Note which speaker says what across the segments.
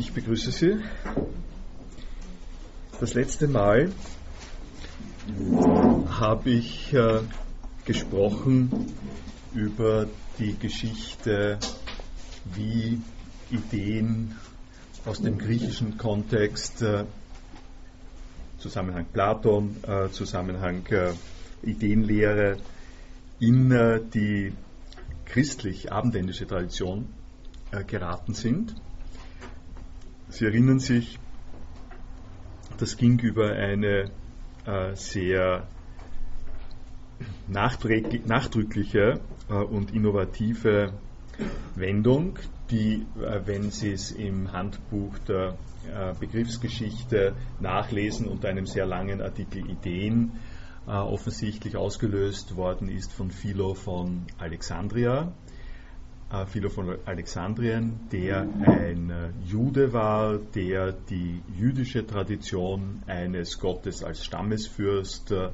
Speaker 1: Ich begrüße Sie. Das letzte Mal habe ich äh, gesprochen über die Geschichte, wie Ideen aus dem griechischen Kontext, äh, Zusammenhang Platon, äh, Zusammenhang äh, Ideenlehre, in äh, die christlich-abendländische Tradition äh, geraten sind. Sie erinnern sich, das ging über eine äh, sehr nachdrückliche äh, und innovative Wendung, die, äh, wenn Sie es im Handbuch der äh, Begriffsgeschichte nachlesen, unter einem sehr langen Artikel Ideen äh, offensichtlich ausgelöst worden ist von Philo von Alexandria. Äh, Philo von Alexandrien, der ein äh, Jude war, der die jüdische Tradition eines Gottes als Stammesfürst äh,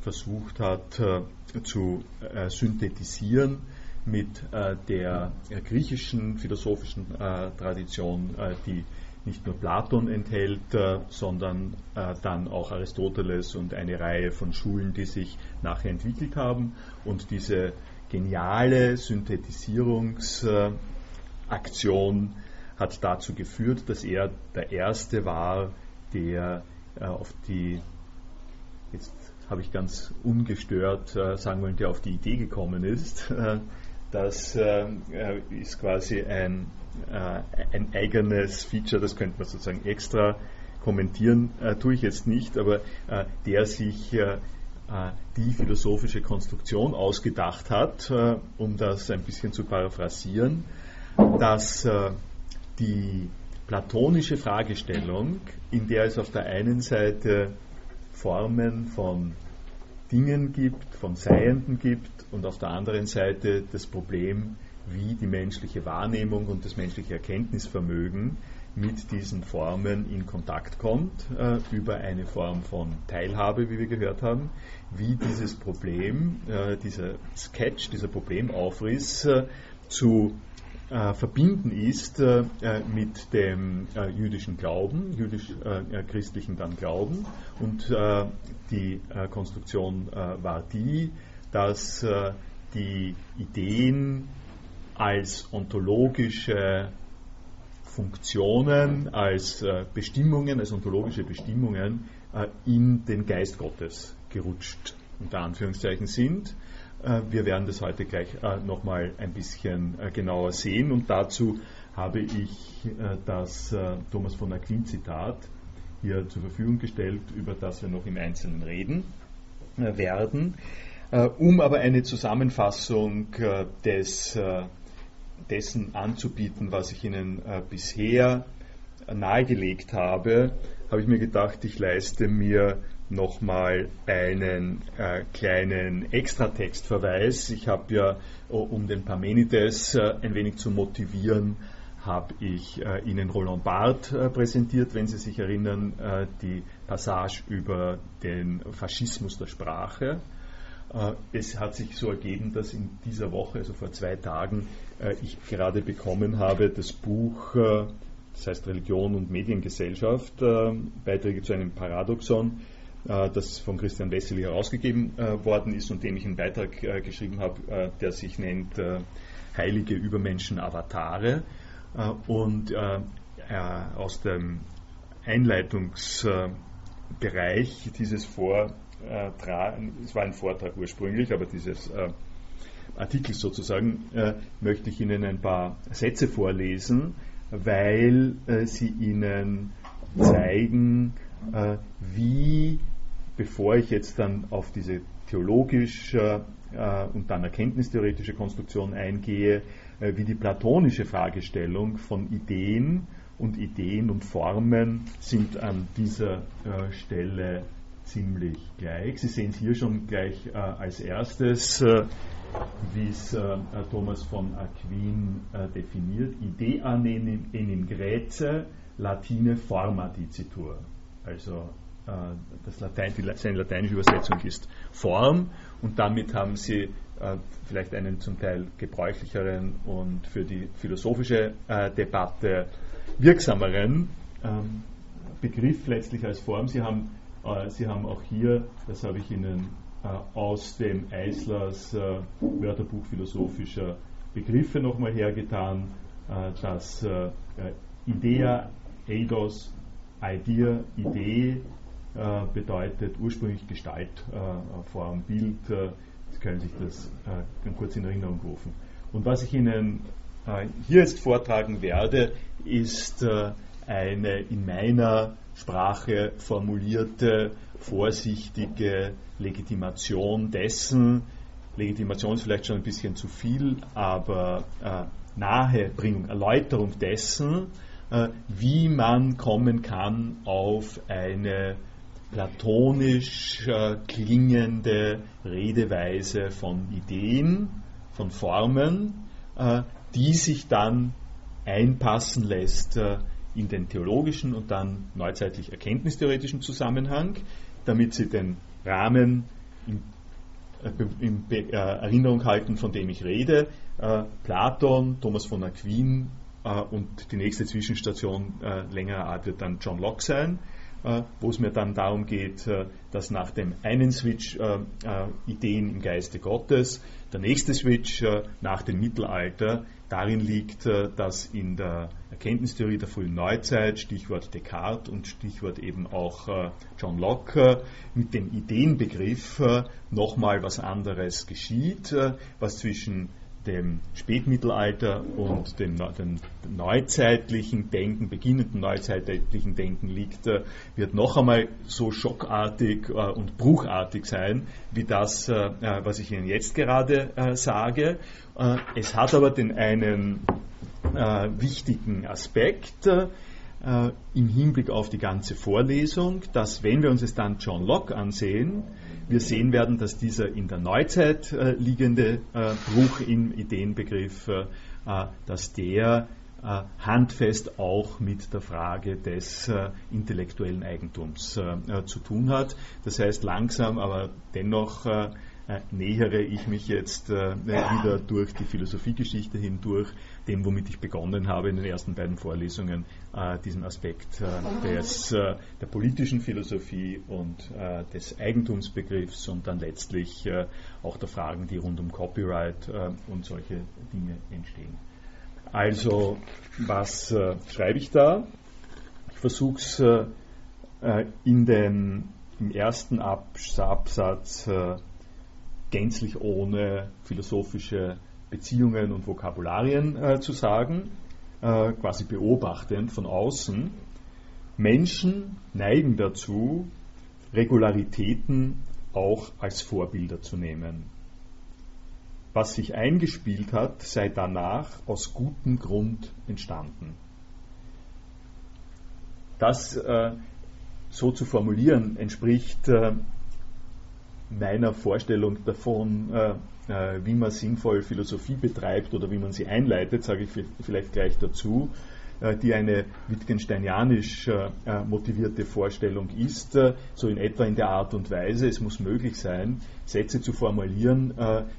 Speaker 1: versucht hat zu synthetisieren mit der griechischen philosophischen Tradition, die nicht nur Platon enthält, sondern dann auch Aristoteles und eine Reihe von Schulen, die sich nachher entwickelt haben. Und diese geniale Synthetisierungsaktion hat dazu geführt, dass er der Erste war, der äh, auf die, jetzt habe ich ganz ungestört äh, sagen wollen, der auf die Idee gekommen ist. Äh, das ist quasi ein, ein eigenes Feature, das könnte man sozusagen extra kommentieren, tue ich jetzt nicht, aber der sich äh, die philosophische Konstruktion ausgedacht hat, äh, um das ein bisschen zu paraphrasieren, dass äh, die platonische Fragestellung, in der es auf der einen Seite Formen von Dingen gibt, von Seienden gibt und auf der anderen Seite das Problem, wie die menschliche Wahrnehmung und das menschliche Erkenntnisvermögen mit diesen Formen in Kontakt kommt, äh, über eine Form von Teilhabe, wie wir gehört haben, wie dieses Problem, äh, dieser Sketch, dieser Problemaufriss äh, zu äh, verbinden ist äh, mit dem äh, jüdischen Glauben, jüdisch-christlichen dann Glauben. Und die Konstruktion war die, dass die Ideen als ontologische Funktionen, als äh, Bestimmungen, als ontologische Bestimmungen äh, in den Geist Gottes gerutscht, unter Anführungszeichen sind. Äh, wir werden das heute gleich nochmal ein bisschen genauer sehen und dazu habe ich das Thomas von Aquin Zitat hier zur Verfügung gestellt, über das wir noch im Einzelnen reden werden. Um aber eine Zusammenfassung des dessen anzubieten, was ich Ihnen äh, bisher nahegelegt habe, habe ich mir gedacht, ich leiste mir nochmal einen äh, kleinen Extratextverweis. Ich habe ja, um den Parmenides äh, ein wenig zu motivieren, habe ich äh, Ihnen Roland Barth äh, präsentiert, wenn Sie sich erinnern, äh, die Passage über den Faschismus der Sprache. Äh, es hat sich so ergeben, dass in dieser Woche, also vor zwei Tagen, äh, ich gerade bekommen habe das Buch, äh, das heißt Religion und Mediengesellschaft, Beiträge zu einem Paradoxon, das von Christian Wessely herausgegeben worden ist und dem ich einen Beitrag geschrieben habe, der sich nennt Heilige Übermenschen Avatare. Und aus dem Einleitungsbereich dieses Vor äh, es war ein Vortrag ursprünglich, aber dieses äh, Artikel sozusagen, äh, möchte ich Ihnen ein paar Sätze vorlesen, weil äh, sie Ihnen zeigen, äh, wie, bevor ich jetzt dann auf diese theologische äh, und dann erkenntnistheoretische Konstruktion eingehe, wie die platonische Fragestellung von Ideen und Ideen und Formen sind an dieser Stelle ziemlich gleich. Sie sehen es hier schon gleich äh, als erstes, äh, wie es äh, Thomas von Aquin äh, definiert. Idea enim Graece, Latine forma dicitur. Also äh, das Latein, die, seine lateinische Übersetzung ist Form und damit haben Sie äh, vielleicht einen zum Teil gebräuchlicheren und für die philosophische Debatte wirksameren ähm, Begriff letztlich als Form. Sie haben, äh, Sie haben auch hier, das habe ich Ihnen äh, aus dem Eislers äh, Wörterbuch philosophischer Begriffe nochmal hergetan, äh, das äh, Idea, Eidos, Idea, Idee äh, bedeutet ursprünglich Gestalt, Form, Bild. Sie können sich das ganz kurz in Erinnerung rufen. Und was ich Ihnen hier jetzt vortragen werde, ist eine in meiner Sprache formulierte, vorsichtige Legitimation dessen, Legitimation ist vielleicht schon ein bisschen zu viel, aber äh, Nahebringung, Erläuterung dessen, äh, wie man kommen kann auf eine platonisch äh, klingende Redeweise von Ideen, von Formen, äh, die sich dann einpassen lässt äh, in den theologischen und dann neuzeitlich erkenntnistheoretischen Zusammenhang, damit sie den Rahmen in, äh, in äh, Erinnerung halten, von dem ich rede. Äh, Platon, Thomas von Aquin und die nächste Zwischenstation längerer Art wird dann John Locke sein, wo es mir dann darum geht, dass nach dem einen Switch Ideen im Geiste Gottes, der nächste Switch nach dem Mittelalter darin liegt, dass in der Erkenntnistheorie der frühen Neuzeit, Stichwort Descartes und Stichwort eben auch äh, John Locke, mit dem Ideenbegriff äh, nochmal was anderes geschieht, äh, was zwischen dem Spätmittelalter und dem, dem, neuzeitlichen Denken, beginnenden neuzeitlichen Denken liegt, wird noch einmal so schockartig und bruchartig sein, wie das, was ich Ihnen jetzt gerade sage. Es hat aber den einen äh, wichtigen Aspekt äh, im Hinblick auf die ganze Vorlesung, dass wenn wir uns es dann John Locke ansehen, wir sehen werden, dass dieser in der Neuzeit äh, liegende äh, Bruch im Ideenbegriff, äh, äh, dass der handfest auch mit der Frage des intellektuellen Eigentums zu tun hat. Das heißt, langsam, aber dennoch nähere ich mich jetzt wieder durch die Philosophiegeschichte hindurch dem, womit ich begonnen habe in den ersten beiden Vorlesungen, äh, diesen Aspekt äh, des, äh, der politischen Philosophie und äh, des Eigentumsbegriffs und dann letztlich äh, auch der Fragen, die rund um Copyright äh, und solche Dinge entstehen. Also, was schreibe ich da? Ich versuche es in den, im ersten Absatz gänzlich ohne philosophische Beziehungen und Vokabularien äh, zu sagen, äh, quasi beobachtend von außen. Menschen neigen dazu, Regularitäten auch als Vorbilder zu nehmen. Was sich eingespielt hat, sei danach aus gutem Grund entstanden. Das äh, so zu formulieren entspricht äh, meiner Vorstellung davon, äh, äh, wie man sinnvoll Philosophie betreibt oder wie man sie einleitet, sage ich vielleicht gleich dazu, die eine Wittgensteinianisch äh, motivierte Vorstellung ist, so in etwa in der Art und Weise, es muss möglich sein, Sätze zu formulieren,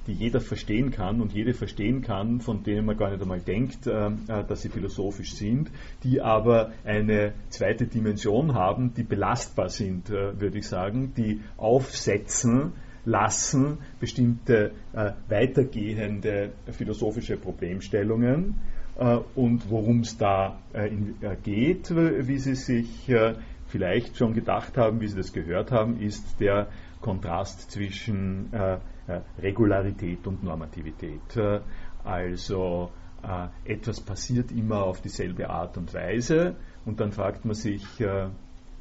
Speaker 1: die jeder verstehen kann und jede verstehen kann, von denen man gar nicht einmal denkt, dass sie philosophisch sind, die aber eine zweite Dimension haben, die belastbar sind, würde ich sagen, die aufsetzen, lassen bestimmte äh, weitergehende philosophische Problemstellungen äh, und worum es da äh, äh, geht, wie Sie sich äh, vielleicht schon gedacht haben, wie Sie das gehört haben, ist der Kontrast zwischen äh, Regularität und Normativität. also etwas passiert immer auf dieselbe Art und Weise und dann fragt man sich,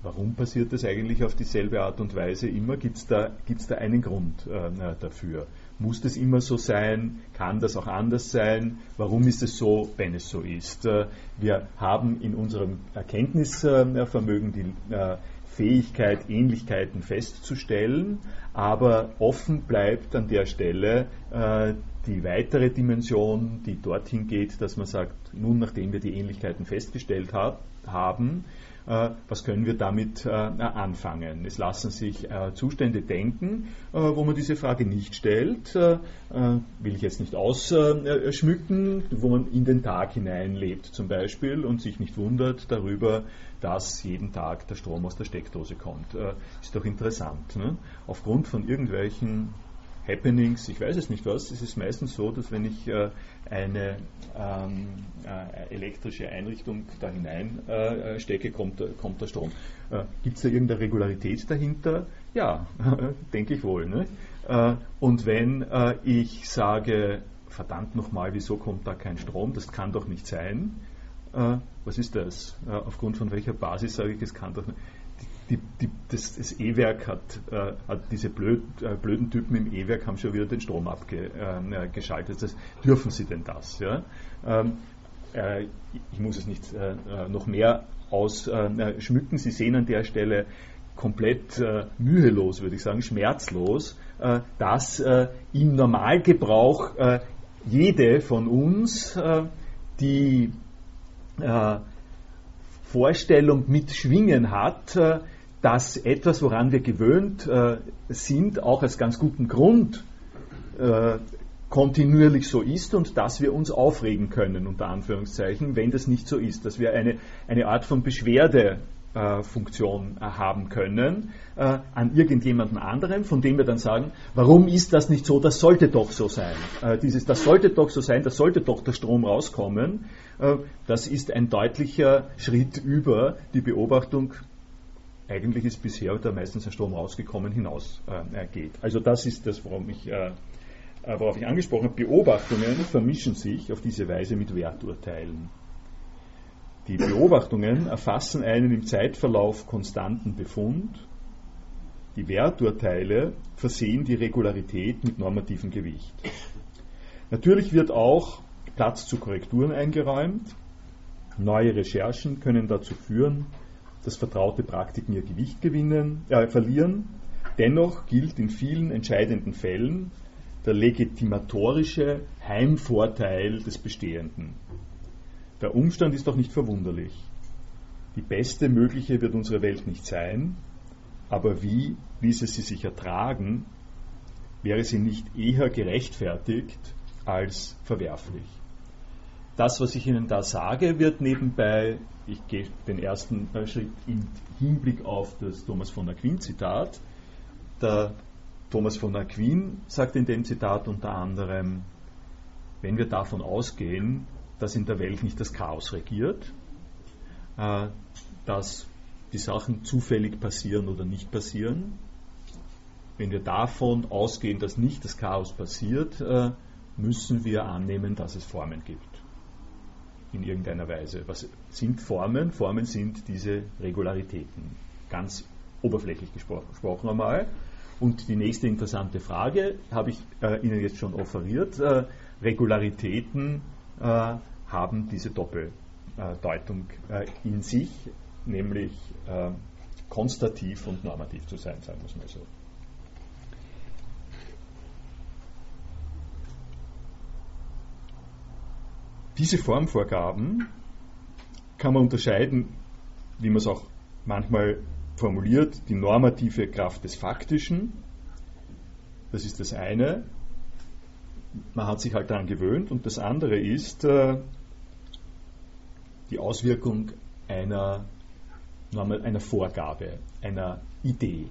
Speaker 1: Warum passiert das eigentlich auf dieselbe Art und Weise immer? Gibt es da, gibt's da einen Grund äh, dafür? Muss das immer so sein? Kann das auch anders sein? Warum ist es so, wenn es so ist? Äh, wir haben in unserem Erkenntnisvermögen die äh, Fähigkeit, Ähnlichkeiten festzustellen, aber offen bleibt an der Stelle äh, die weitere Dimension, die dorthin geht, dass man sagt, nun nachdem wir die Ähnlichkeiten festgestellt haben, was können wir damit äh, anfangen. Es lassen sich äh, Zustände denken, wo man diese Frage nicht stellt, will ich jetzt nicht ausschmücken, wo man in den Tag hineinlebt zum Beispiel und sich nicht wundert darüber, dass jeden Tag der Strom aus der Steckdose kommt. Ist doch interessant. Ne? Aufgrund von irgendwelchen Happenings, ich weiß es nicht was, es ist meistens so, dass wenn ich äh, eine ähm, äh, elektrische Einrichtung da hinein äh, stecke, kommt, kommt der Strom. Äh, Gibt es da irgendeine Regularität dahinter? Ja, denke ich wohl. Ne? Äh, und wenn äh, ich sage, verdammt nochmal, wieso kommt da kein Strom? Das kann doch nicht sein. was ist das? aufgrund von welcher Basis sage ich, es kann doch nicht die, die, das, das E-Werk hat, äh, hat, diese blöd, äh, blöden Typen im E-Werk haben schon wieder den Strom abgeschaltet. Äh, dürfen sie denn das? Ja? Ähm, äh, ich muss es nicht äh, äh, noch mehr ausschmücken. Sie sehen an der Stelle komplett mühelos, würde ich sagen, schmerzlos, dass im Normalgebrauch jede von uns die Vorstellung mit Schwingen hat, dass etwas, woran wir gewöhnt äh, sind, auch als ganz guten Grund äh, kontinuierlich so ist und dass wir uns aufregen können, unter Anführungszeichen, wenn das nicht so ist, dass wir eine, eine Art von Beschwerdefunktion äh, haben können äh, an irgendjemanden anderen, von dem wir dann sagen, warum ist das nicht so, das sollte doch so sein. Äh, dieses, das sollte doch so sein, das sollte doch der Strom rauskommen, äh, das ist ein deutlicher Schritt über die Beobachtung, eigentlich ist bisher da meistens ein Strom rausgekommen hinausgeht. Äh, also das ist das, worauf ich, äh, äh, worauf ich angesprochen habe. Beobachtungen vermischen sich auf diese Weise mit Werturteilen. Die Beobachtungen erfassen einen im Zeitverlauf konstanten Befund. Die Werturteile versehen die Regularität mit normativem Gewicht. Natürlich wird auch Platz zu Korrekturen eingeräumt. Neue Recherchen können dazu führen, dass vertraute Praktiken ihr Gewicht gewinnen, äh, verlieren. Dennoch gilt in vielen entscheidenden Fällen der legitimatorische Heimvorteil des Bestehenden. Der Umstand ist doch nicht verwunderlich. Die beste mögliche wird unsere Welt nicht sein, aber wie ließe sie sich ertragen, wäre sie nicht eher gerechtfertigt als verwerflich. Das, was ich Ihnen da sage, wird nebenbei ich gehe den ersten Schritt im Hinblick auf das Thomas von Aquin-Zitat. Der Thomas von Aquin sagt in dem Zitat unter anderem, wenn wir davon ausgehen, dass in der Welt nicht das Chaos regiert, äh, dass die Sachen zufällig passieren oder nicht passieren, wenn wir davon ausgehen, dass nicht das Chaos passiert, äh, müssen wir annehmen, dass es Formen gibt in irgendeiner Weise. Was sind Formen? Formen sind diese Regularitäten. Ganz oberflächlich gesprochen einmal. Und die nächste interessante Frage habe ich äh, Ihnen jetzt schon offeriert. Äh, Regularitäten äh, haben diese Doppeldeutung äh, in sich, nämlich äh, konstativ und normativ zu sein, sagen wir es mal so. Diese Formvorgaben kann man unterscheiden, wie man es auch manchmal formuliert, die normative Kraft des Faktischen. Das ist das eine. Man hat sich halt daran gewöhnt. Und das andere ist äh, die Auswirkung einer, einer Vorgabe, einer Idee,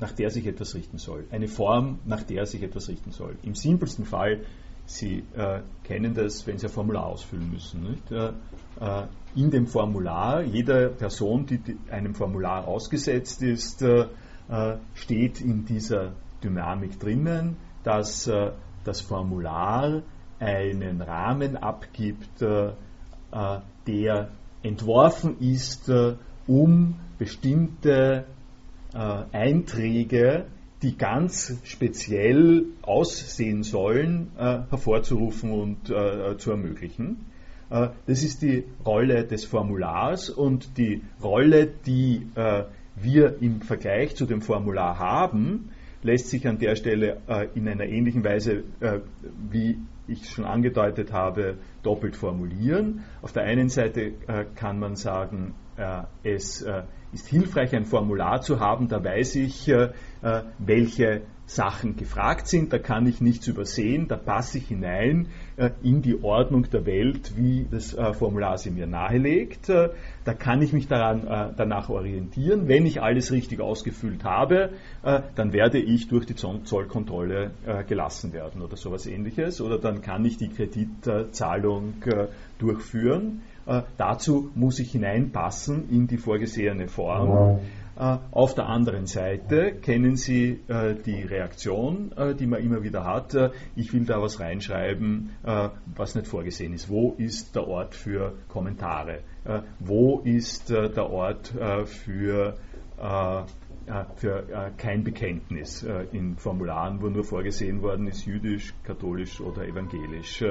Speaker 1: nach der sich etwas richten soll. Eine Form, nach der sich etwas richten soll. Im simpelsten Fall Sie äh, kennen das, wenn Sie ein Formular ausfüllen müssen. Äh, äh, in dem Formular, jede Person, die, die einem Formular ausgesetzt ist, äh, äh, steht in dieser Dynamik drinnen, dass äh, das Formular einen Rahmen abgibt, der entworfen ist, um bestimmte Einträge die ganz speziell aussehen sollen, äh, hervorzurufen und äh, zu ermöglichen. Äh, das ist die Rolle des Formulars und die Rolle, die äh, wir im Vergleich zu dem Formular haben, lässt sich an der Stelle in einer ähnlichen Weise, wie ich schon angedeutet habe, doppelt formulieren. Auf der einen Seite kann man sagen, es ist hilfreich, ein Formular zu haben, da weiß ich, welche Sachen gefragt sind, da kann ich nichts übersehen, da passe ich hinein äh, in die Ordnung der Welt, wie das äh, Formular sie mir nahelegt. Äh, da kann ich mich daran, äh, danach orientieren. Wenn ich alles richtig ausgefüllt habe, äh, dann werde ich durch die Zollkontrolle äh, gelassen werden oder sowas ähnliches. Oder dann kann ich die Kreditzahlung durchführen. Dazu muss ich hineinpassen in die vorgesehene Form. Äh, auf der anderen Seite kennen Sie äh, die Reaktion, äh, die man immer wieder hat. ich will da was reinschreiben, was nicht vorgesehen ist. Wo ist der Ort für Kommentare? wo ist der Ort für äh, für äh, kein Bekenntnis äh, in Formularen, wo nur vorgesehen worden ist, jüdisch, katholisch oder evangelisch.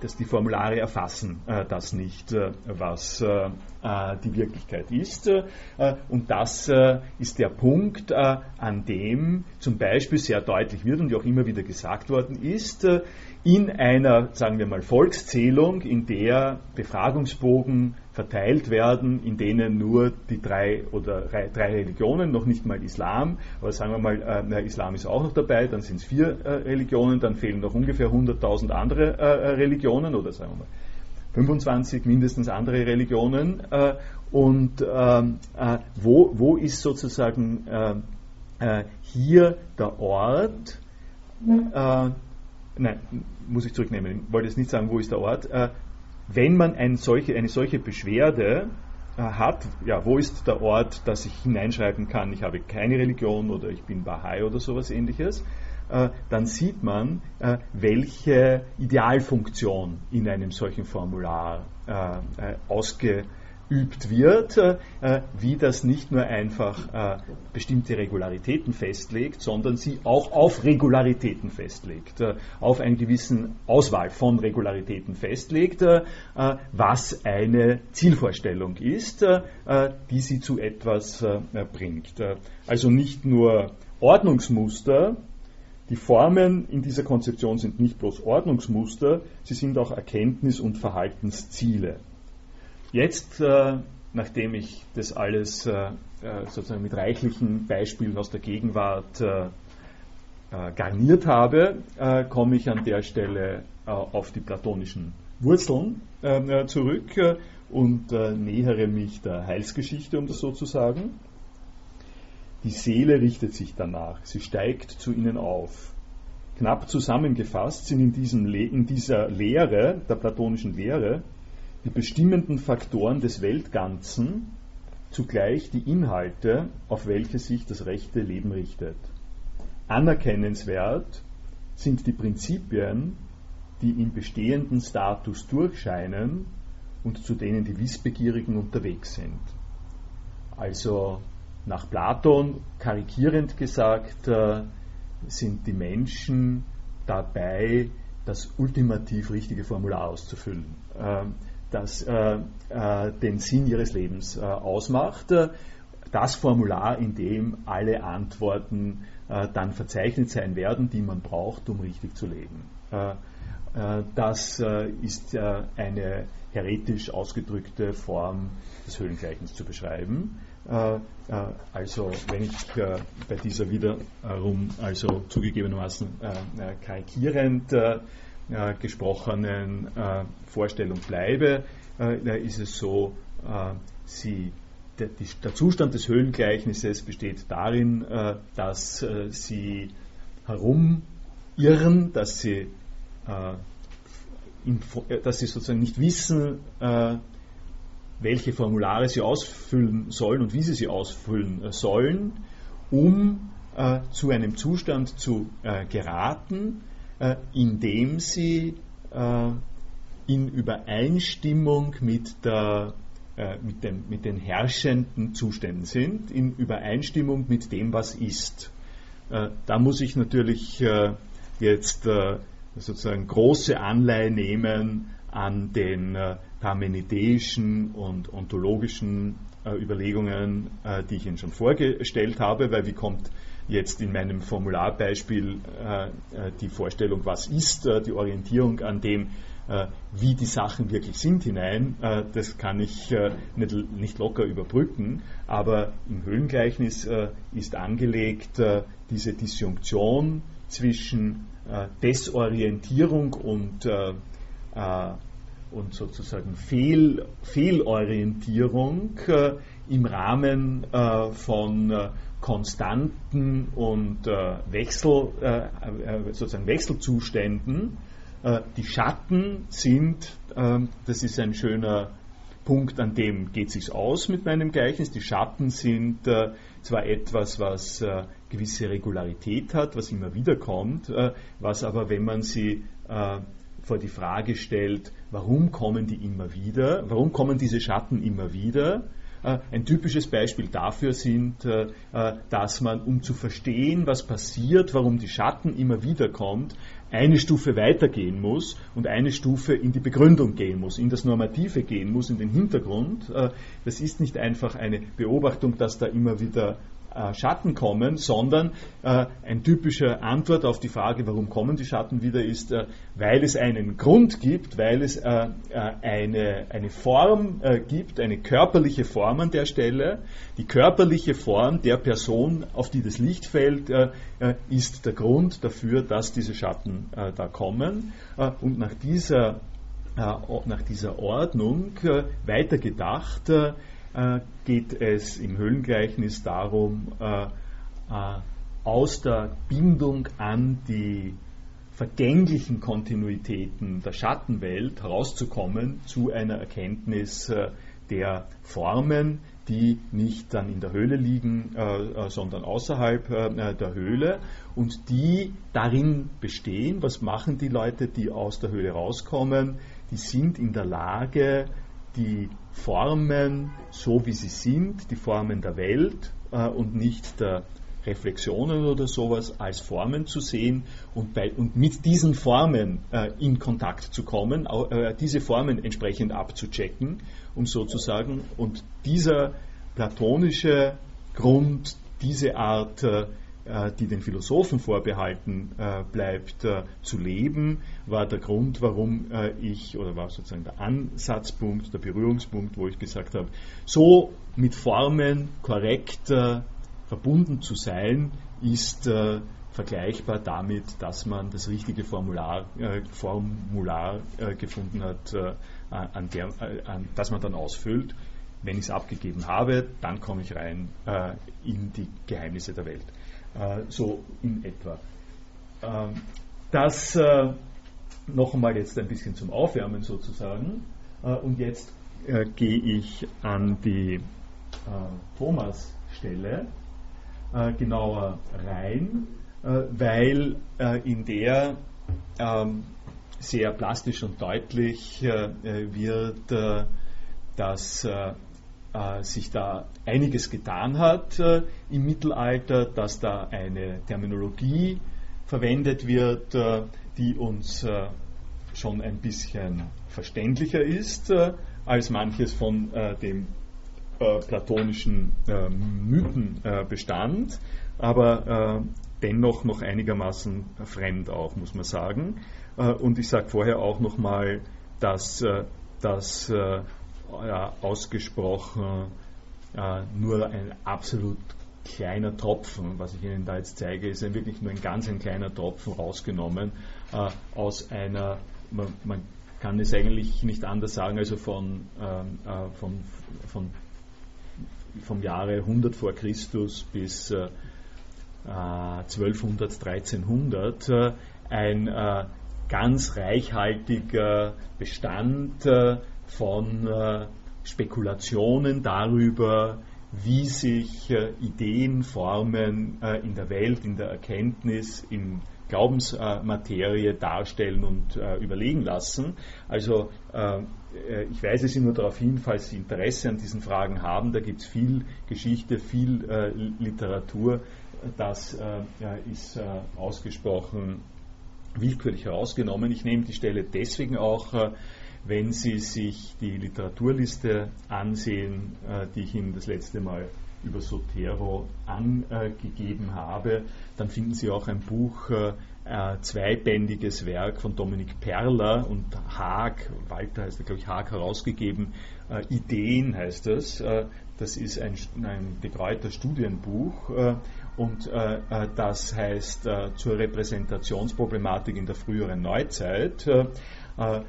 Speaker 1: Dass die Formulare erfassen das nicht, was die Wirklichkeit ist. Und das ist der Punkt, an dem zum Beispiel sehr deutlich wird und auch immer wieder gesagt worden ist, in einer, sagen wir mal, Volkszählung, in der Befragungsbogen verteilt werden, in denen nur die drei oder drei Religionen, noch nicht mal Islam, aber sagen wir mal, äh, Islam ist auch noch dabei, dann sind es vier äh, Religionen, dann fehlen noch ungefähr 100.000 andere äh, Religionen oder sagen wir mal 25 mindestens andere Religionen. Äh, und ähm, äh, wo, wo ist sozusagen äh, hier der Ort, nein, muss ich zurücknehmen, ich wollte jetzt nicht sagen, wo ist der Ort. Äh, wenn man ein solche, eine solche Beschwerde äh, hat, ja, wo ist der Ort, dass ich hineinschreiben kann, ich habe keine Religion oder ich bin Bahai oder sowas ähnliches, äh, dann sieht man, welche Idealfunktion in einem solchen Formular ausge übt wird, äh, wie das nicht nur einfach äh, bestimmte Regularitäten festlegt, sondern sie auch auf Regularitäten festlegt, äh, auf eine gewissen Auswahl von Regularitäten festlegt, was eine Zielvorstellung ist, die sie zu etwas bringt. Also nicht nur Ordnungsmuster, die Formen in dieser Konzeption sind nicht bloß Ordnungsmuster, sie sind auch Erkenntnis- und Verhaltensziele. Jetzt, äh, nachdem ich das alles äh, äh, sozusagen mit reichlichen Beispielen aus der Gegenwart garniert habe, komme ich an der Stelle auf die platonischen Wurzeln zurück und nähere mich der Heilsgeschichte, um das so zu sagen. Die Seele richtet sich danach, sie steigt zu ihnen auf. Knapp zusammengefasst sind in, diesem, in dieser Lehre, der platonischen Lehre, die bestimmenden Faktoren des Weltganzen, zugleich die Inhalte, auf welche sich das rechte Leben richtet. Anerkennenswert sind die Prinzipien, die im bestehenden Status durchscheinen und zu denen die Wissbegierigen unterwegs sind. Also nach Platon, karikierend gesagt, äh, sind die Menschen dabei, das ultimativ richtige Formular auszufüllen. Das äh, äh, den Sinn ihres Lebens äh, ausmacht. Das Formular, in dem alle Antworten äh, dann verzeichnet sein werden, die man braucht, um richtig zu leben. Äh, äh, das ist eine heretisch ausgedrückte Form des Höhlengleichens zu beschreiben. Also wenn ich bei dieser wiederum, also zugegebenermaßen karikierend äh, gesprochenen äh, Vorstellung bleibe, äh, ist es so, äh, sie, der, die, der, Zustand des Höhlengleichnisses besteht darin, äh, dass äh, sie herumirren, dass sie, in, dass sie sozusagen nicht wissen, welche Formulare sie ausfüllen sollen und wie sie sie ausfüllen sollen, um zu einem Zustand zu geraten, indem sie äh, in Übereinstimmung mit, der, äh, mit, dem, mit den herrschenden Zuständen sind, in Übereinstimmung mit dem, was ist. da muss ich natürlich jetzt sozusagen große Anleihe nehmen an den parmenideischen und ontologischen Überlegungen, die ich Ihnen schon vorgestellt habe, weil wie kommt jetzt in meinem Formularbeispiel die Vorstellung, was ist die Orientierung an dem, wie die Sachen wirklich sind hinein, das kann ich nicht, nicht locker überbrücken, aber im Höhlengleichnis ist angelegt diese Disjunktion zwischen Desorientierung und und sozusagen Fehl, Fehlorientierung äh, im Rahmen äh, von äh, konstanten und äh, Wechsel, äh, äh, sozusagen Wechselzuständen. die Schatten sind, ähm, das ist ein schöner Punkt, an dem geht es sich aus mit meinem Gleichnis. Die Schatten sind zwar etwas, was gewisse Regularität hat, was immer wieder kommt, was aber, wenn man sie vor die Frage stellt, warum kommen die immer wieder, warum kommen diese Schatten immer wieder. Äh, ein typisches Beispiel dafür sind, äh, äh, dass man, um zu verstehen, was passiert, warum die Schatten immer wieder kommt, eine Stufe weitergehen muss und eine Stufe in die Begründung gehen muss, in das Normative gehen muss, in den Hintergrund. Das ist nicht einfach eine Beobachtung, dass da immer wieder äh, Schatten kommen, sondern äh, ein typischer Antwort auf die Frage, warum kommen die Schatten wieder, ist, äh, weil es einen Grund gibt, weil es eine, eine Form gibt, eine körperliche Form an der Stelle. Die körperliche Form der Person, auf die das Licht fällt, ist der Grund dafür, dass diese Schatten da kommen. und nach dieser nach dieser Ordnung weitergedacht äh, geht es im Höhlengleichnis darum, äh, äh, aus der Bindung an die vergänglichen Kontinuitäten der Schattenwelt herauszukommen zu einer Erkenntnis der Formen, die nicht dann in der Höhle liegen, äh, sondern außerhalb äh, der Höhle und die darin bestehen. Was machen die Leute, die aus der Höhle rauskommen? Die sind in der Lage, die Formen, so wie sie sind, die Formen der Welt äh, und nicht der Reflexionen oder sowas als Formen zu sehen und, bei, und mit diesen Formen äh, in Kontakt zu kommen, äh, diese Formen entsprechend abzuchecken, um sozusagen, und dieser platonische Grund, diese Art äh, die den Philosophen vorbehalten äh, bleibt, äh, zu leben, war der Grund, warum ich, oder war sozusagen der Ansatzpunkt, der Berührungspunkt, wo ich gesagt habe, so mit Formen korrekt verbunden zu sein, ist vergleichbar damit, dass man das richtige Formular, äh, Formular äh, gefunden hat, äh, an der, an, das man dann ausfüllt. Wenn ich es abgegeben habe, dann komme ich rein in die Geheimnisse der Welt. Äh, so in etwa. Ähm, das äh, noch einmal jetzt ein bisschen zum Aufwärmen sozusagen. Äh, und jetzt gehe ich an die Thomas-Stelle genauer rein, weil in der ähm, sehr plastisch und deutlich wird, dass sich da einiges getan hat äh, im Mittelalter, dass da eine Terminologie verwendet wird, äh, die uns äh, schon ein bisschen verständlicher ist äh, als manches von äh, dem platonischen Mythenbestand, aber dennoch noch einigermaßen fremd auch, muss man sagen. und ich sage vorher auch nochmal, dass das ausgesprochen äh, nur ein absolut kleiner Tropfen, was ich Ihnen da jetzt zeige, ist ein wirklich nur ein ganz ein kleiner Tropfen rausgenommen äh, aus einer, man, man, kann es eigentlich nicht anders sagen, also von, ähm, äh, von, von vom Jahre 100 vor Christus bis äh, 1200, 1300 äh, ein äh, ganz reichhaltiger Bestand von äh, Spekulationen darüber, wie sich äh, Ideen, Formen äh, in der Welt, in der Erkenntnis, in Glaubensmaterie darstellen und überlegen lassen. Also ich weise Sie nur darauf hin, falls Sie Interesse an diesen Fragen haben, da gibt es viel Geschichte, viel Literatur, das ist ausgesprochen willkürlich herausgenommen. Ich nehme die Stelle deswegen auch wenn Sie sich die Literaturliste ansehen, äh, die ich Ihnen das letzte Mal über Sotero angegeben habe, dann finden Sie auch ein Buch, äh, zweibändiges Werk von Dominik Perler und Haag, Walter heißt er, glaube ich, Haag herausgegeben, äh, Ideen heißt es. Äh, das ist ein, ein betreuter Studienbuch äh, und äh, das heißt zur Repräsentationsproblematik in der früheren Neuzeit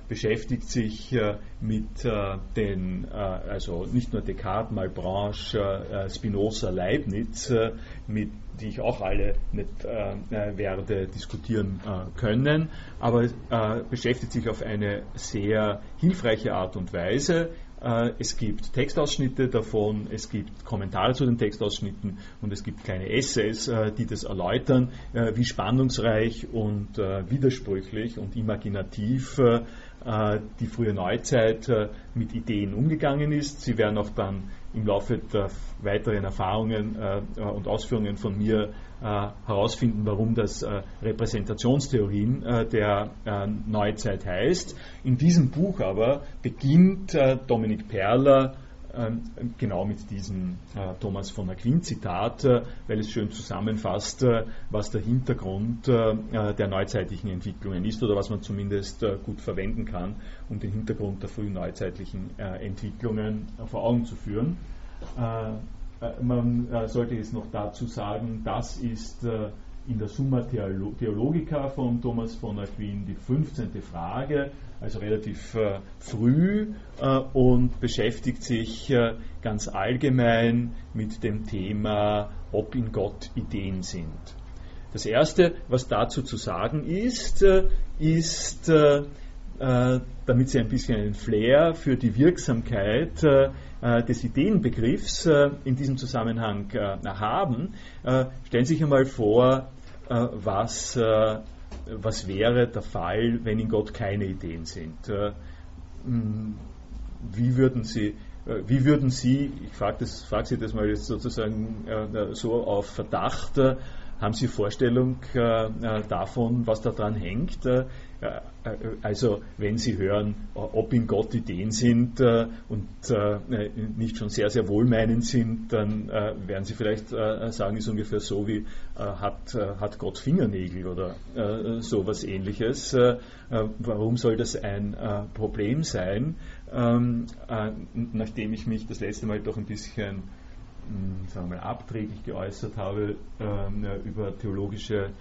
Speaker 1: beschäftigt sich äh, mit äh, den, also nicht nur Descartes, Malebranche, Spinoza, Leibniz, mit die ich auch alle nicht werde diskutieren können, aber beschäftigt sich auf eine sehr hilfreiche Art und Weise äh, es gibt Textausschnitte davon, es gibt Kommentare zu den Textausschnitten und es gibt kleine Essays, äh, die das erläutern, äh, wie spannungsreich und widersprüchlich und imaginativ die frühe Neuzeit mit Ideen umgegangen ist. Sie werden auch dann im Laufe der weiteren Erfahrungen und Ausführungen von mir äh, herausfinden, warum das äh, Repräsentationstheorien äh, der Neuzeit heißt. In diesem Buch aber beginnt Dominik Perler genau mit diesem Thomas von Aquin Zitat, weil es schön zusammenfasst, was der Hintergrund der neuzeitlichen Entwicklungen ist oder was man zumindest gut verwenden kann, um den Hintergrund der frühen neuzeitlichen Entwicklungen vor Augen zu führen. Äh, man äh, sollte jetzt noch dazu sagen, das ist äh, in der Summa Theologica von Thomas von Aquin die 15. Frage, also relativ früh und beschäftigt sich ganz allgemein mit dem Thema, ob in Gott Ideen sind. Das Erste, was dazu zu sagen ist, ist, damit Sie ein bisschen einen Flair für die Wirksamkeit äh, des Ideenbegriffs äh, in diesem Zusammenhang äh, haben, stellen Sie sich einmal vor, was, was wäre der Fall, wenn in Gott keine Ideen sind. Hm, wie würden Sie wie würden Sie, ich frage, das, frage Sie das mal jetzt sozusagen so auf Verdacht, haben Sie Vorstellung davon, was daran hängt? Äh, also wenn Sie hören, ob in Gott Ideen sind äh, und äh, nicht schon sehr, sehr wohlmeinend sind, dann werden Sie vielleicht sagen, ist ungefähr so wie hat, hat Gott Fingernägel oder sowas ähnliches. Warum soll das ein Problem sein? Ähm, nachdem ich mich das letzte Mal doch ein bisschen sagen wir mal, abträglich geäußert habe ähm, über theologische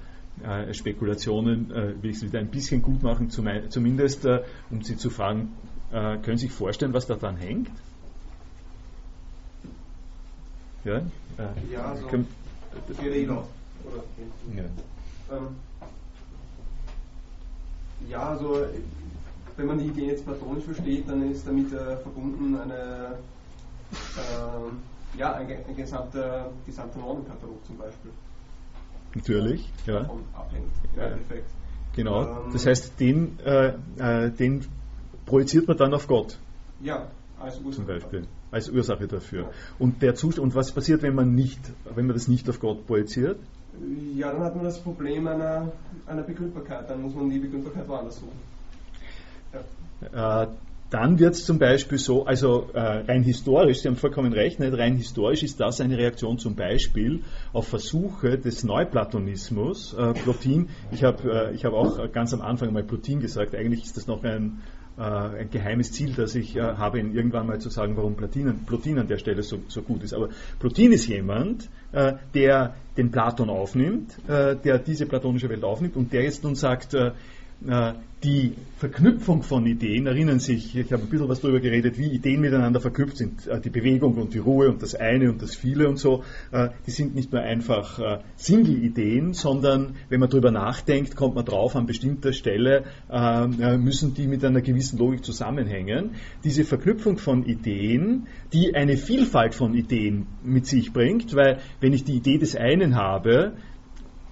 Speaker 1: äh, Spekulationen äh, will ich es wieder ein bisschen gut machen, zumindest äh, um Sie zu fragen, äh, können Sie sich vorstellen, was da dran hängt?
Speaker 2: Ja, äh, ja so können, Guerrero. Ja. Ähm, ja, also wenn man die Idee jetzt platonisch versteht, dann ist damit äh, verbunden eine, äh, ja, ein, ein gesamter, gesamter Normenkatalog zum Beispiel.
Speaker 1: Natürlich, ja. Abhängt, ja. Genau. Ähm, das heißt, den, äh, äh, den projiziert man dann auf Gott.
Speaker 2: Ja, als Ursache.
Speaker 1: Zum Beispiel. Als Ursache dafür. Ja. Und der Zustand, und was passiert, wenn man nicht, wenn man das nicht auf Gott projiziert?
Speaker 2: Ja, dann hat man das Problem einer, einer Begründbarkeit. Dann muss man die Begründbarkeit woanders suchen.
Speaker 1: Ja. Äh, dann wird es zum Beispiel so, also äh, rein historisch, Sie haben vollkommen recht, nicht? rein historisch ist das eine Reaktion zum Beispiel auf Versuche des Neuplatonismus. Äh, Plotin, ich habe äh, hab auch ganz am Anfang mal Plotin gesagt, eigentlich ist das noch ein, äh, ein geheimes Ziel, das ich äh, habe, Ihnen irgendwann mal zu sagen, warum Plotin, Plotin an der Stelle so, so gut ist. Aber Plotin ist jemand, äh, der den Platon aufnimmt, der diese platonische Welt aufnimmt und der jetzt nun sagt, äh, die Verknüpfung von Ideen, erinnern sich, ich habe ein bisschen was darüber geredet, wie Ideen miteinander verknüpft sind, äh, die Bewegung und die Ruhe und das eine und das viele und so, äh, die sind nicht nur einfach Single-Ideen, sondern wenn man darüber nachdenkt, kommt man drauf, an bestimmter Stelle müssen die mit einer gewissen Logik zusammenhängen. Diese Verknüpfung von Ideen, die eine Vielfalt von Ideen mit sich bringt, weil wenn ich die Idee des einen habe,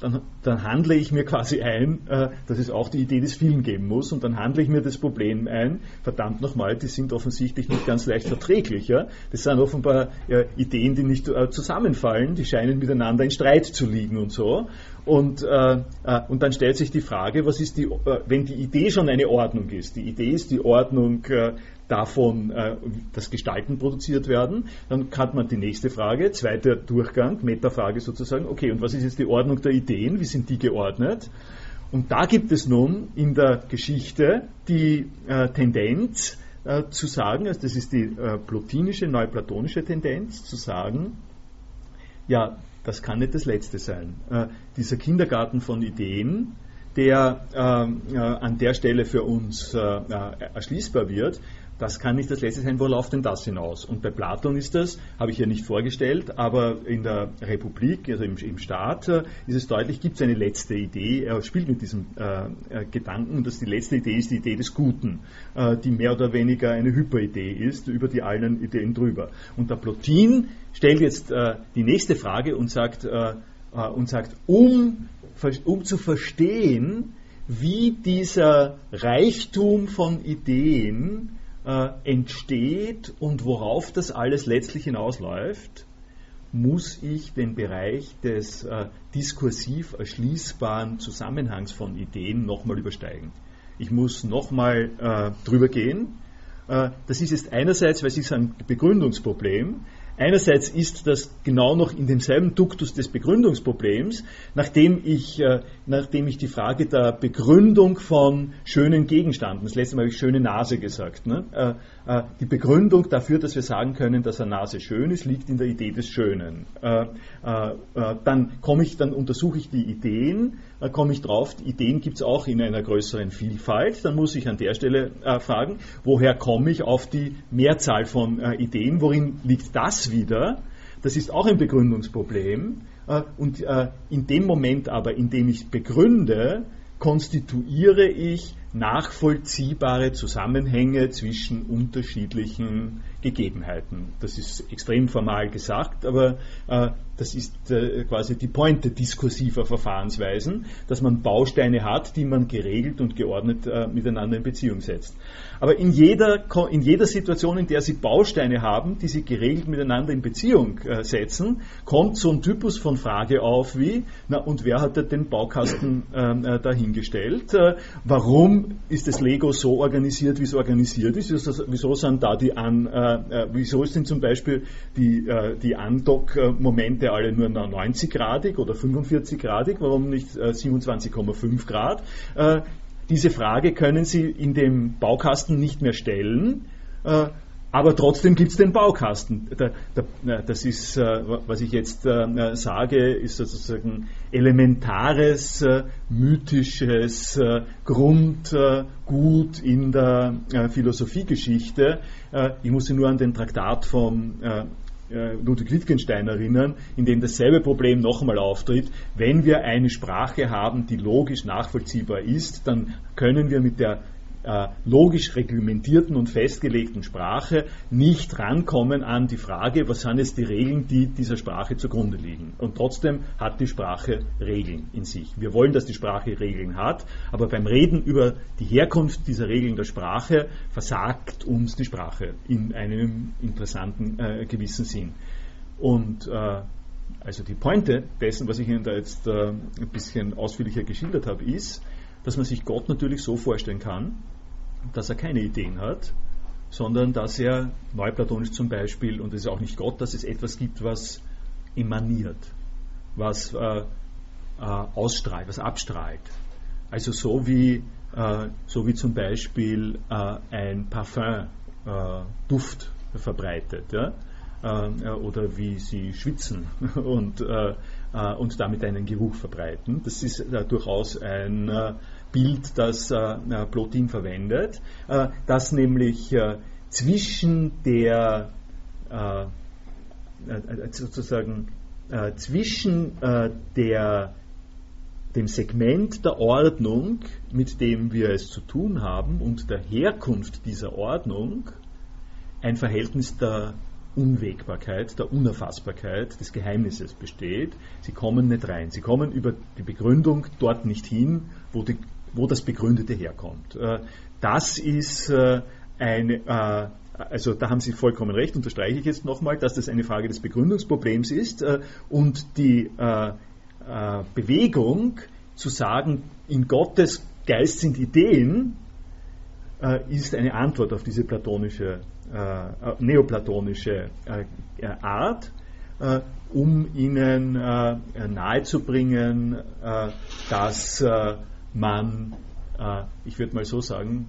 Speaker 1: dann, dann, handle ich mir quasi ein, äh, dass es auch die Idee des vielen geben muss und dann handle ich mir das Problem ein, verdammt nochmal, die sind offensichtlich nicht ganz leicht verträglich. Ja? Das sind offenbar äh, Ideen, die nicht äh, zusammenfallen, die scheinen miteinander in Streit zu liegen und so. Und, äh, äh, und dann stellt sich die Frage, was ist die, äh, wenn die Idee schon eine Ordnung ist, die Idee ist die Ordnung äh, davon, äh, dass Gestalten produziert werden, dann hat man die nächste Frage, zweiter Durchgang, Metafrage sozusagen, okay, und was ist jetzt die Ordnung der Ideen, wie sind die geordnet? Und da gibt es nun in der Geschichte die äh, Tendenz äh, zu sagen, also das ist die äh, plotinische, neuplatonische Tendenz, zu sagen, ja, das kann nicht das Letzte sein. Äh, dieser Kindergarten von Ideen, der ähm, äh, an der Stelle für uns äh, erschließbar wird, das kann nicht das Letzte sein, wo läuft denn das hinaus? Und bei Platon ist das, habe ich hier nicht vorgestellt, aber in der Republik, also im, im Staat, äh, ist es deutlich, gibt es eine letzte Idee. Er spielt mit diesem äh, äh, Gedanken, dass die letzte Idee ist die Idee des Guten, äh, die mehr oder weniger eine Hyperidee ist, über die allen Ideen drüber. Und der Plotin stellt jetzt äh, die nächste Frage und sagt, äh, und sagt um, um zu verstehen, wie dieser Reichtum von Ideen äh, entsteht und worauf das alles letztlich hinausläuft, muss ich den Bereich des äh, diskursiv erschließbaren Zusammenhangs von Ideen nochmal übersteigen. Ich muss nochmal äh, drüber gehen. Äh, das ist jetzt einerseits, weil es ist ein Begründungsproblem, Einerseits ist das genau noch in demselben Duktus des Begründungsproblems, nachdem ich, äh, nachdem ich die Frage der Begründung von schönen Gegenständen, das letzte Mal habe ich schöne Nase gesagt, ne? äh, äh, die Begründung dafür, dass wir sagen können, dass eine Nase schön ist, liegt in der Idee des Schönen. Äh, äh, äh, dann komme ich, dann untersuche ich die Ideen, komme ich drauf, Ideen gibt es auch in einer größeren Vielfalt. Dann muss ich an der Stelle fragen, woher komme ich auf die Mehrzahl von Ideen? Worin liegt das wieder? Das ist auch ein Begründungsproblem. Und in dem Moment aber, in dem ich begründe, konstituiere ich nachvollziehbare Zusammenhänge zwischen unterschiedlichen Gegebenheiten. Das ist extrem formal gesagt, aber äh, das ist äh, quasi die Pointe diskursiver Verfahrensweisen, dass man Bausteine hat, die man geregelt und geordnet äh, miteinander in Beziehung setzt. Aber in jeder, in jeder Situation, in der Sie Bausteine haben, die Sie geregelt miteinander in Beziehung äh, setzen, kommt so ein Typus von Frage auf wie, na und wer hat den Baukasten ähm, äh, dahingestellt? Warum ist das Lego so organisiert, wie es organisiert ist? Wieso sind da die An, wieso sind zum Beispiel die, die Andock-Momente Werte alle nur 90-gradig oder 45-gradig, warum nicht 27,5 äh, Grad? Äh, diese Frage können Sie in dem Baukasten nicht mehr stellen. Äh, aber trotzdem gibt es den Baukasten. das ist, was ich jetzt sage, ist sozusagen elementares, mythisches Grundgut in der Philosophiegeschichte. Ich muss Sie nur an den Traktat vom Ludwig Wittgenstein erinnern, in dem dasselbe Problem noch einmal auftritt. Wenn wir eine Sprache haben, die logisch nachvollziehbar ist, dann können wir mit der äh, logisch reglementierten und festgelegten Sprache nicht rankommen an die Frage, was sind jetzt die Regeln, die dieser Sprache zugrunde liegen. Und trotzdem hat die Sprache Regeln in sich. Wir wollen, dass die Sprache Regeln hat, aber beim Reden über die Herkunft dieser Regeln der Sprache versagt uns die Sprache in einem interessanten äh, gewissen Sinn. Und äh, also die Pointe dessen, was ich Ihnen da jetzt äh, ein bisschen ausführlicher geschildert habe, ist, dass man sich Gott natürlich so vorstellen kann, dass er keine Ideen hat, sondern dass er, neuplatonisch zum Beispiel, und es ist auch nicht Gott, dass es etwas gibt, was emaniert, was äh, äh, ausstrahlt, was abstrahlt. Also so wie, äh, so wie zum Beispiel äh, ein Parfum äh, verbreitet. Ja? Äh, oder wie sie schwitzen und, und damit einen Geruch verbreiten. Das ist durchaus ein Bild, das äh, Plotin verwendet, äh, das nämlich äh, zwischen der sozusagen zwischen der, dem Segment der Ordnung, mit dem wir es zu tun haben, und der Herkunft dieser Ordnung ein Verhältnis der Unwägbarkeit, der Unerfassbarkeit, des Geheimnisses besteht. Sie kommen nicht rein. Sie kommen über die Begründung dort nicht hin, wo die wo das Begründete herkommt. Äh, das ist äh, eine, äh, also da haben Sie vollkommen recht, unterstreiche ich jetzt nochmal, dass das eine Frage des Begründungsproblems ist und die Bewegung zu sagen, in Gottes Geist sind Ideen, ist eine Antwort auf diese platonische, neoplatonische Art, um ihnen nahezubringen, dass man, ich würde mal so sagen,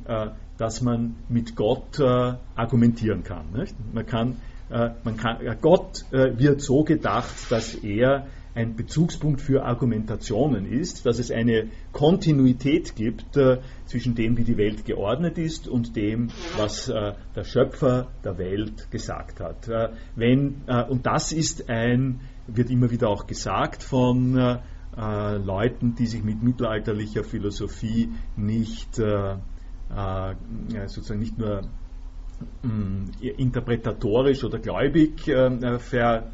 Speaker 1: dass man mit Gott argumentieren kann. Man kann äh, man kann, Gott äh, wird so gedacht, dass er ein Bezugspunkt für Argumentationen ist, dass es eine Kontinuität gibt äh, zwischen dem, wie die Welt geordnet ist und dem, was äh, der Schöpfer der Welt gesagt hat. Äh, wenn, äh, und das ist ein, wird immer wieder auch gesagt von äh, Leuten, die sich mit mittelalterlicher Philosophie nicht sozusagen nicht nur interpretatorisch oder gläubig äh, ver,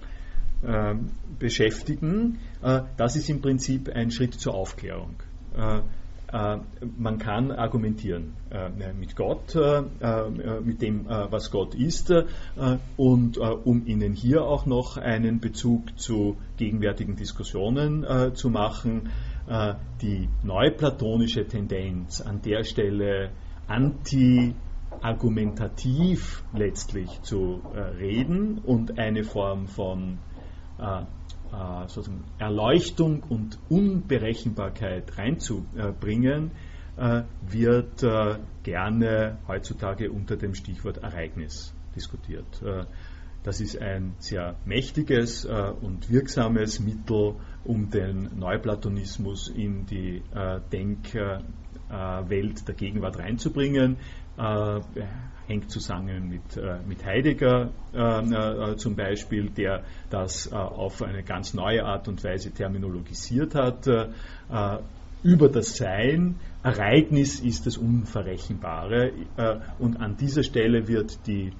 Speaker 1: äh, beschäftigen, äh, das ist im Prinzip ein Schritt zur Aufklärung. Man kann argumentieren mit Gott, mit dem, was Gott ist, und um Ihnen hier auch noch einen Bezug zu gegenwärtigen Diskussionen zu machen, die neuplatonische Tendenz an der Stelle anti argumentativ letztlich zu äh, reden und eine Form von äh, äh, sozusagen Erleuchtung und Unberechenbarkeit reinzubringen, äh, wird äh, gerne heutzutage unter dem Stichwort Ereignis diskutiert. Äh, das ist ein sehr mächtiges und wirksames Mittel, um den Neuplatonismus in die Denkwelt der Gegenwart reinzubringen äh, hängt zusammen mit, äh, mit Heidegger äh, zum Beispiel, der das auf eine ganz neue Art und Weise terminologisiert hat. über das Sein, Ereignis ist das Unverrechenbare und an dieser Stelle wird die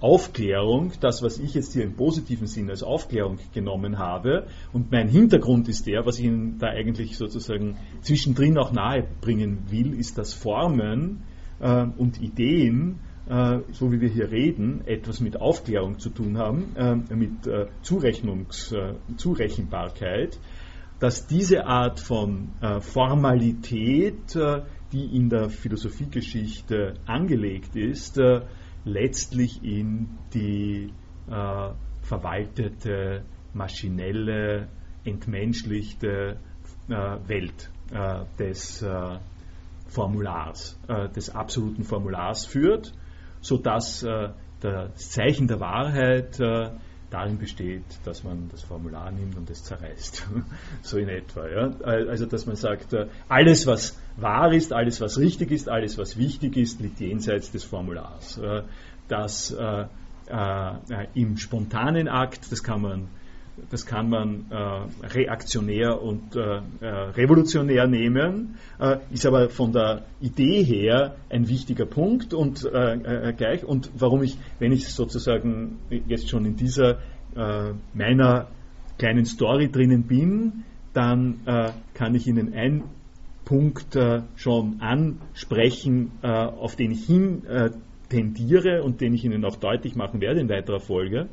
Speaker 1: Aufklärung, das, was ich jetzt hier im positiven Sinn als Aufklärung genommen habe, und mein Hintergrund ist der, was ich Ihnen da eigentlich sozusagen zwischendrin auch nahe bringen will, ist das Formen äh, und Ideen, äh, so wie wir hier reden, etwas mit Aufklärung zu tun haben, äh, mit äh, Zurechnungs, äh, Zurechenbarkeit, dass diese Art von äh, Formalität, die in der Philosophiegeschichte angelegt ist, letztlich in die verwaltete, maschinelle, entmenschlichte Welt des Formulars, äh, des absoluten Formulars führt, sodass äh, das Zeichen der Wahrheit äh, darin besteht, dass man das Formular nimmt und es zerreißt. so in etwa. Ja? Also, dass man sagt, äh, alles, was wahr ist, alles, was richtig ist, alles, was wichtig ist, liegt jenseits des Formulars. Äh, das äh, im spontanen Akt, das kann man das kann man äh, reaktionär und äh, äh, revolutionär nehmen, äh, ist aber von der Idee her ein wichtiger Punkt und äh, äh, gleich. Und warum ich, wenn ich sozusagen jetzt schon in dieser meiner kleinen Story drinnen bin, dann kann ich Ihnen einen Punkt schon ansprechen, auf den ich hin tendiere und den ich Ihnen auch deutlich machen werde in weiterer Folge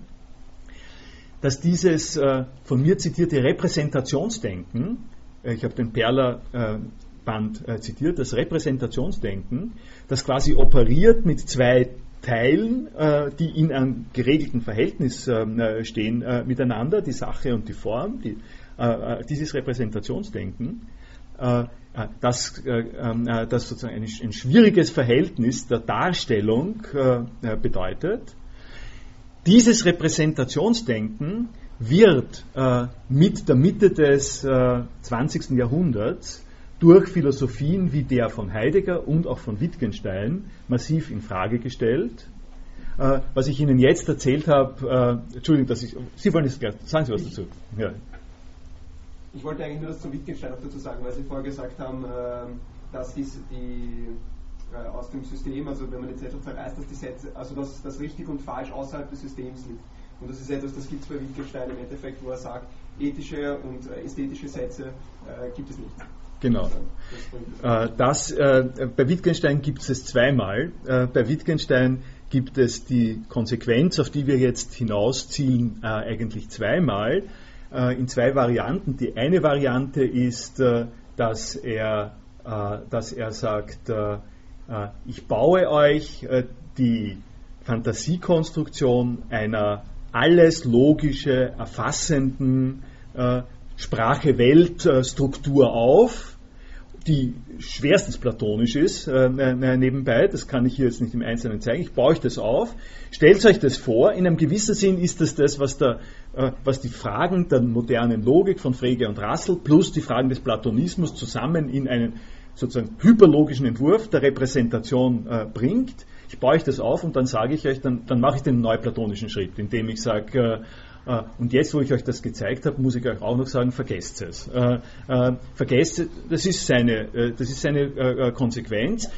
Speaker 1: dass dieses äh, von mir zitierte Repräsentationsdenken, äh, ich habe den Perler äh, Band äh, zitiert, das Repräsentationsdenken, das quasi operiert mit zwei Teilen, äh, die in einem geregelten Verhältnis ähm, äh, stehen miteinander, die Sache und die Form, die, dieses Repräsentationsdenken, das, ähm, das sozusagen ein, ein, schwieriges Verhältnis der Darstellung bedeutet, dieses Repräsentationsdenken wird äh, mit der Mitte des äh, 20. Jahrhunderts durch Philosophien wie der von Heidegger und auch von Wittgenstein massiv in Frage gestellt. Äh, was ich Ihnen jetzt erzählt habe, äh, Entschuldigung, dass ich, Sie wollen jetzt gleich, sagen Sie was dazu. Ja.
Speaker 2: Ich wollte eigentlich nur das zu Wittgenstein dazu sagen, weil Sie vorher gesagt haben, äh, dass dies, die äh, aus dem System, also wenn man jetzt etwas zerreißt, dass die Sätze, also dass das richtig und falsch außerhalb des Systems liegt. Und das ist etwas, das gibt es bei Wittgenstein im Endeffekt, wo er sagt, ethische und äh, ästhetische Sätze äh, gibt es nicht.
Speaker 1: Genau. Das, das äh, bei Wittgenstein gibt es es zweimal. Äh, bei Wittgenstein gibt es die Konsequenz, auf die wir jetzt hinausziehen, äh, eigentlich zweimal. in zwei Varianten. Die eine Variante ist, dass er, dass er sagt, ich baue euch die Fantasiekonstruktion einer alles logische, erfassenden Sprache-Welt-Struktur auf, die schwerstens platonisch ist, äh, nebenbei, das kann ich hier jetzt nicht im Einzelnen zeigen, ich baue euch das auf, stellt euch das vor, in einem gewissen Sinn ist das das, was, der, äh, was die Fragen der modernen Logik von Frege und Russell plus die Fragen des Platonismus zusammen in einen sozusagen hyperlogischen Entwurf der Repräsentation äh, bringt. Ich baue euch das auf und dann sage ich euch, dann, dann mache ich den neuplatonischen Schritt, indem ich sage, äh, äh, und jetzt, wo ich euch das gezeigt habe, muss ich euch auch noch sagen, vergesst es. Äh, äh, vergesst, das ist seine, das ist seine Konsequenz.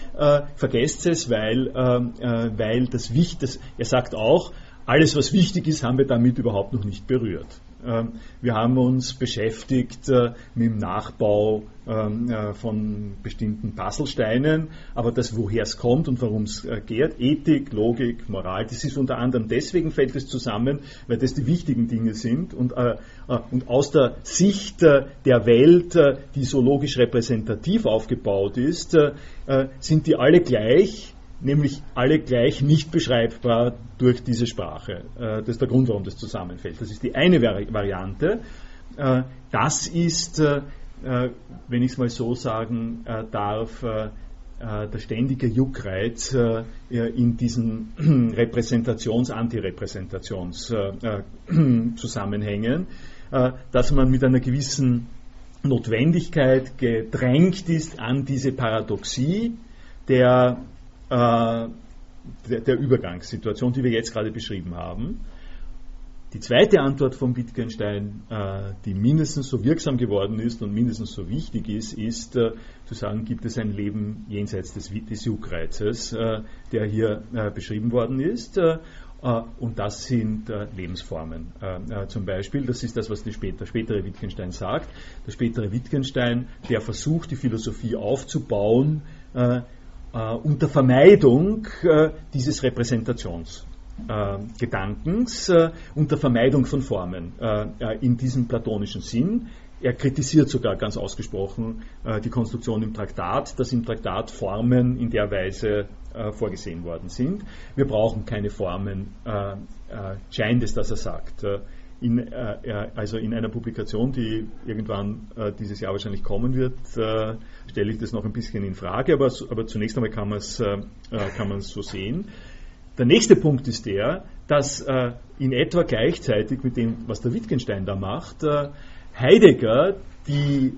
Speaker 1: vergesst es, weil, weil das Wichtige, er sagt auch, alles, was wichtig ist, haben wir damit überhaupt noch nicht berührt. Ähm, wir haben uns beschäftigt äh, mit dem Nachbau ähm, äh, von bestimmten Puzzlesteinen, aber das, woher es kommt und warum es äh, geht, Ethik, Logik, Moral, das ist unter anderem deswegen fällt es zusammen, weil das die wichtigen Dinge sind. Und, und aus der Sicht der Welt, die so logisch repräsentativ aufgebaut ist, sind die alle gleich nämlich alle gleich nicht beschreibbar durch diese Sprache. Äh, das ist der Grund, warum das zusammenfällt. Das ist die eine Variante. Äh, das ist, äh, wenn ich es mal so sagen darf, der ständige Juckreiz in diesen Repräsentations-Antirepräsentationszusammenhängen, dass man mit einer gewissen Notwendigkeit gedrängt ist an diese Paradoxie der der, der Übergangssituation, die wir jetzt gerade beschrieben haben. Die zweite Antwort von Wittgenstein, äh, die mindestens so wirksam geworden ist und mindestens so wichtig ist, ist äh, zu sagen, gibt es ein Leben jenseits des, des Juckreizes, äh, der hier äh, beschrieben worden ist. Äh, und das sind Lebensformen. zum Beispiel, das ist das, was der später, spätere Wittgenstein sagt. Der spätere Wittgenstein, der versucht, die Philosophie aufzubauen, äh, unter Vermeidung äh, dieses Repräsentationsgedankens, äh, unter Vermeidung von Formen äh, äh, in diesem platonischen Sinn. Er kritisiert sogar ganz ausgesprochen äh, die Konstruktion im Traktat, dass im Traktat Formen in der Weise vorgesehen worden sind. Wir brauchen keine Formen, scheint es, dass er sagt in, äh, also in einer Publikation, die irgendwann äh, dieses Jahr wahrscheinlich kommen wird, äh, stelle ich das noch ein bisschen in Frage, aber, aber zunächst einmal kann man es äh, äh, so sehen. Der nächste Punkt ist der, dass äh, in etwa gleichzeitig mit dem, was der Wittgenstein da macht, Heidegger die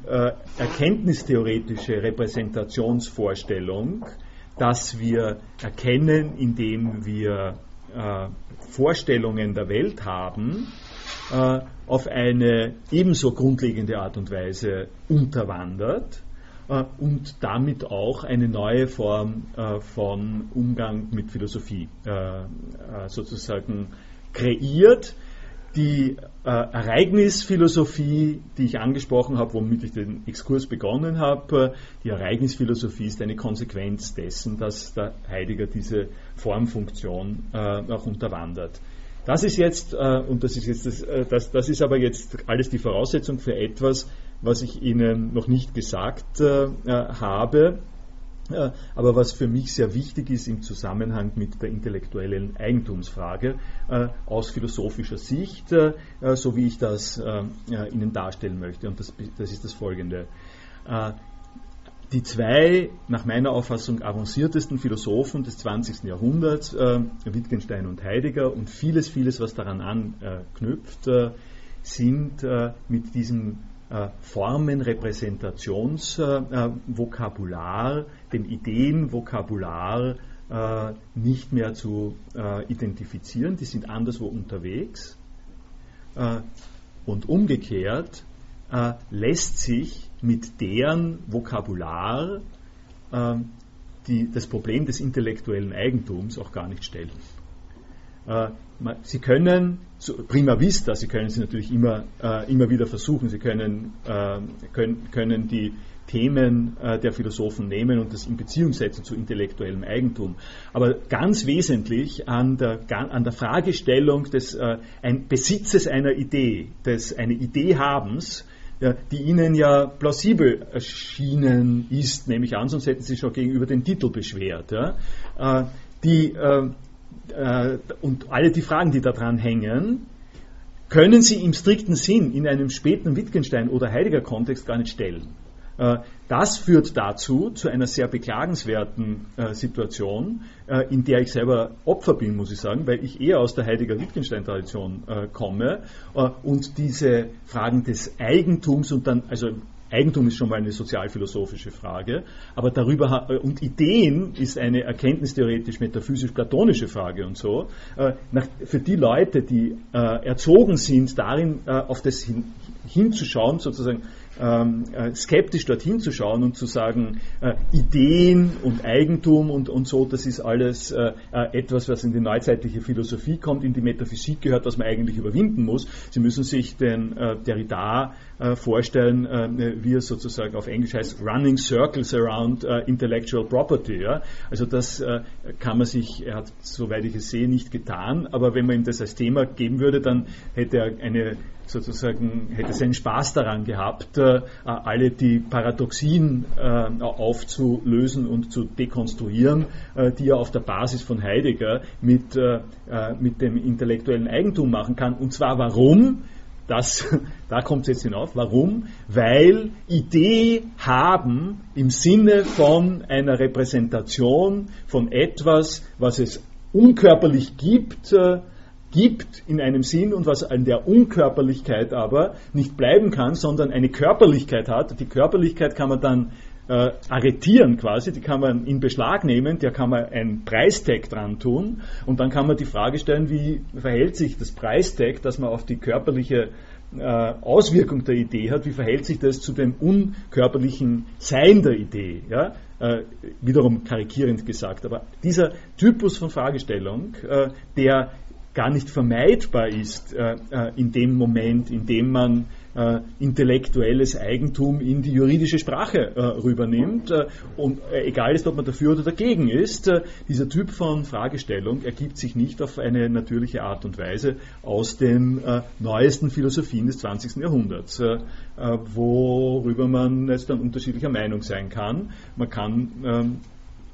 Speaker 1: erkenntnistheoretische Repräsentationsvorstellung, dass wir erkennen, indem wir Vorstellungen der Welt haben, äh, auf eine ebenso grundlegende Art und Weise unterwandert äh, und damit auch eine neue Form äh, von Umgang mit Philosophie sozusagen kreiert. Die Ereignisphilosophie, die ich angesprochen habe, womit ich den Exkurs begonnen habe, die Ereignisphilosophie ist eine Konsequenz dessen, dass der Heidegger diese Formfunktion auch unterwandert. Das ist jetzt, äh, und das ist jetzt das, äh, das, das ist aber jetzt alles die Voraussetzung für etwas, was ich Ihnen noch nicht gesagt äh, habe, äh, aber was für mich sehr wichtig ist im Zusammenhang mit der intellektuellen Eigentumsfrage äh, aus philosophischer Sicht, äh, so wie ich das Ihnen darstellen möchte. Und das, ist das folgende die zwei, nach meiner Auffassung, avanciertesten Philosophen des 20. Jahrhunderts, äh, Wittgenstein und Heidegger, und vieles, vieles, was daran anknüpft, äh, sind äh, mit diesem äh, Formenrepräsentationsvokabular, äh, dem Ideenvokabular, äh, nicht mehr zu identifizieren. Die sind anderswo unterwegs. und umgekehrt lässt sich mit deren Vokabular äh, die, das Problem des intellektuellen Eigentums auch gar nicht stellen. Sie können prima vista, Sie können sie natürlich immer, immer wieder versuchen, Sie können, können, können die Themen äh, der Philosophen nehmen und das in Beziehung setzen zu intellektuellem Eigentum. Aber ganz wesentlich an der, an der Fragestellung des äh, ein Besitzes einer Idee, des eine Idee habens, die Ihnen ja plausibel erschienen ist, nehme ich an, sonst hätten Sie schon gegenüber den Titel beschwert. Äh, die, äh, und alle die Fragen, die daran hängen, können Sie im strikten Sinn in einem späten Wittgenstein oder Heidegger Kontext gar nicht stellen. Äh, das führt dazu, zu einer sehr beklagenswerten äh, Situation, äh, in der ich selber Opfer bin, muss ich sagen, weil ich eher aus der Heidegger-Wittgenstein-Tradition komme und diese Fragen des Eigentums und dann, also Eigentum ist schon mal eine sozialphilosophische Frage, aber darüber und Ideen ist eine erkenntnistheoretisch-metaphysisch-platonische Frage und so. für die Leute, die erzogen sind, darin auf das hinzuschauen, sozusagen ähm, äh, skeptisch dorthin zu schauen und zu sagen, äh, Ideen und Eigentum und, und so, das ist alles äh, äh, etwas, was in die neuzeitliche Philosophie kommt, in die Metaphysik gehört, was man eigentlich überwinden muss. Sie müssen sich den äh, Derrida äh, vorstellen, wie es sozusagen auf Englisch heißt, running circles around intellectual property. Ja? Also das kann man sich, er hat, soweit ich es sehe, nicht getan, aber wenn man ihm das als Thema geben würde, dann hätte er eine sozusagen hätte seinen Spaß daran gehabt, äh, alle die Paradoxien äh, aufzulösen und zu dekonstruieren, äh, die er auf der Basis von Heidegger mit, mit dem intellektuellen Eigentum machen kann. Und zwar warum? Das, da kommt es jetzt hinauf. Warum? Weil Idee haben im Sinne von einer Repräsentation von etwas, was es unkörperlich gibt, gibt in einem Sinn und was an der Unkörperlichkeit aber nicht bleiben kann, sondern eine Körperlichkeit hat. Die Körperlichkeit kann man dann äh, arretieren quasi, die kann man in Beschlag nehmen, der kann man ein Preistag dran tun und dann kann man die Frage stellen, wie verhält sich das Preistag, das man auf die körperliche äh, Auswirkung der Idee hat, wie verhält sich das zu dem unkörperlichen Sein der Idee? Ja? Äh, wiederum karikierend gesagt, aber dieser Typus von Fragestellung, äh, der gar nicht vermeidbar ist äh, äh, in dem Moment, in dem man äh, intellektuelles Eigentum in die juridische Sprache äh, rübernimmt. Äh, und äh, egal ist, ob man dafür oder dagegen ist, dieser Typ von Fragestellung ergibt sich nicht auf eine natürliche Art und Weise aus den neuesten Philosophien des 20. Jahrhunderts, worüber man jetzt dann unterschiedlicher Meinung sein kann. Man kann ähm,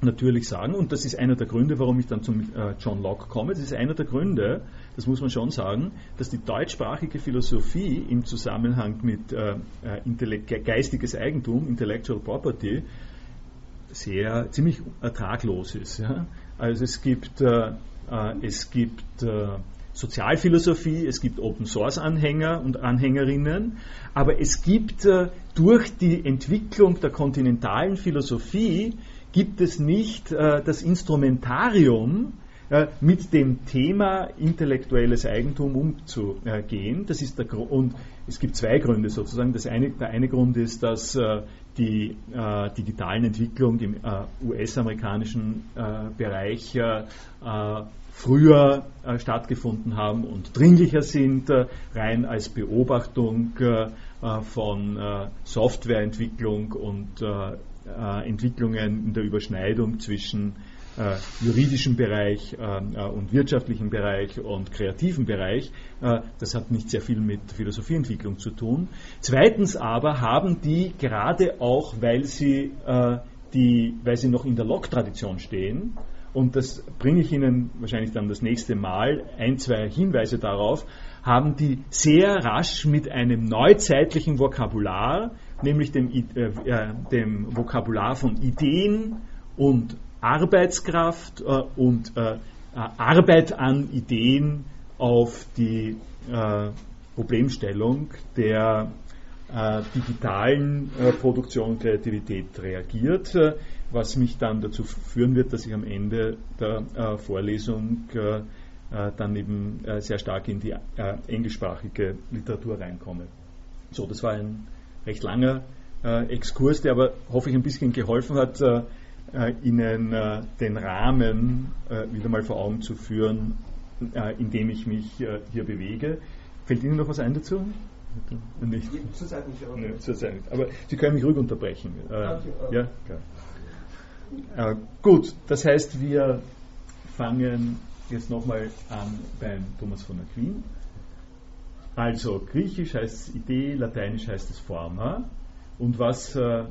Speaker 1: natürlich sagen, und das ist einer der Gründe, warum ich dann zum äh, John Locke komme, das ist einer der Gründe, das muss man schon sagen, dass die deutschsprachige Philosophie im Zusammenhang mit äh, äh geistiges Eigentum, Intellectual Property, sehr ziemlich ertraglos ist. Ja? Also es gibt, äh, äh es gibt äh, Sozialphilosophie, es gibt Open Source Anhänger und Anhängerinnen, aber es gibt durch die Entwicklung der kontinentalen Philosophie gibt es nicht äh, das Instrumentarium, äh, mit dem Thema intellektuelles Eigentum umzugehen. Das ist der Grund, und es gibt zwei Gründe sozusagen. Das eine, der eine Grund ist, dass äh, die äh, digitalen Entwicklungen im äh, US-amerikanischen äh, Bereich früher stattgefunden haben und dringlicher sind, rein als Beobachtung von Softwareentwicklung und äh, Entwicklungen in der Überschneidung zwischen äh, juridischem Bereich äh, und wirtschaftlichem Bereich und kreativen Bereich. Äh, das hat nicht sehr viel mit Philosophieentwicklung zu tun. Zweitens aber haben die gerade auch, weil sie, äh, die, weil sie noch in der Lok-Tradition stehen, und das bringe ich Ihnen wahrscheinlich dann das nächste Mal, ein, zwei Hinweise darauf, haben die sehr rasch mit einem neuzeitlichen Vokabular nämlich dem, äh, äh, dem Vokabular von Ideen und Arbeitskraft äh, und äh, Arbeit an Ideen auf die äh, Problemstellung der äh, digitalen Produktion und Kreativität reagiert, was mich dann dazu führen wird, dass ich am Ende der Vorlesung dann eben sehr stark in die englischsprachige Literatur reinkomme. So, das war ein recht langer äh, Exkurs, der aber, hoffe ich, ein bisschen geholfen hat, äh, Ihnen äh, den Rahmen äh, wieder mal vor Augen zu führen, äh, in dem ich mich äh, hier bewege. Fällt Ihnen noch was ein dazu?
Speaker 2: Nicht. Zurzeit nicht,
Speaker 1: aber. Nee, zurzeit nicht. Aber Sie können mich ruhig unterbrechen. Äh, ja, klar. Äh, gut, das heißt, wir fangen jetzt nochmal an beim Thomas von Aquin. Also, griechisch heißt es Idee, lateinisch heißt es Forma. Und was äh,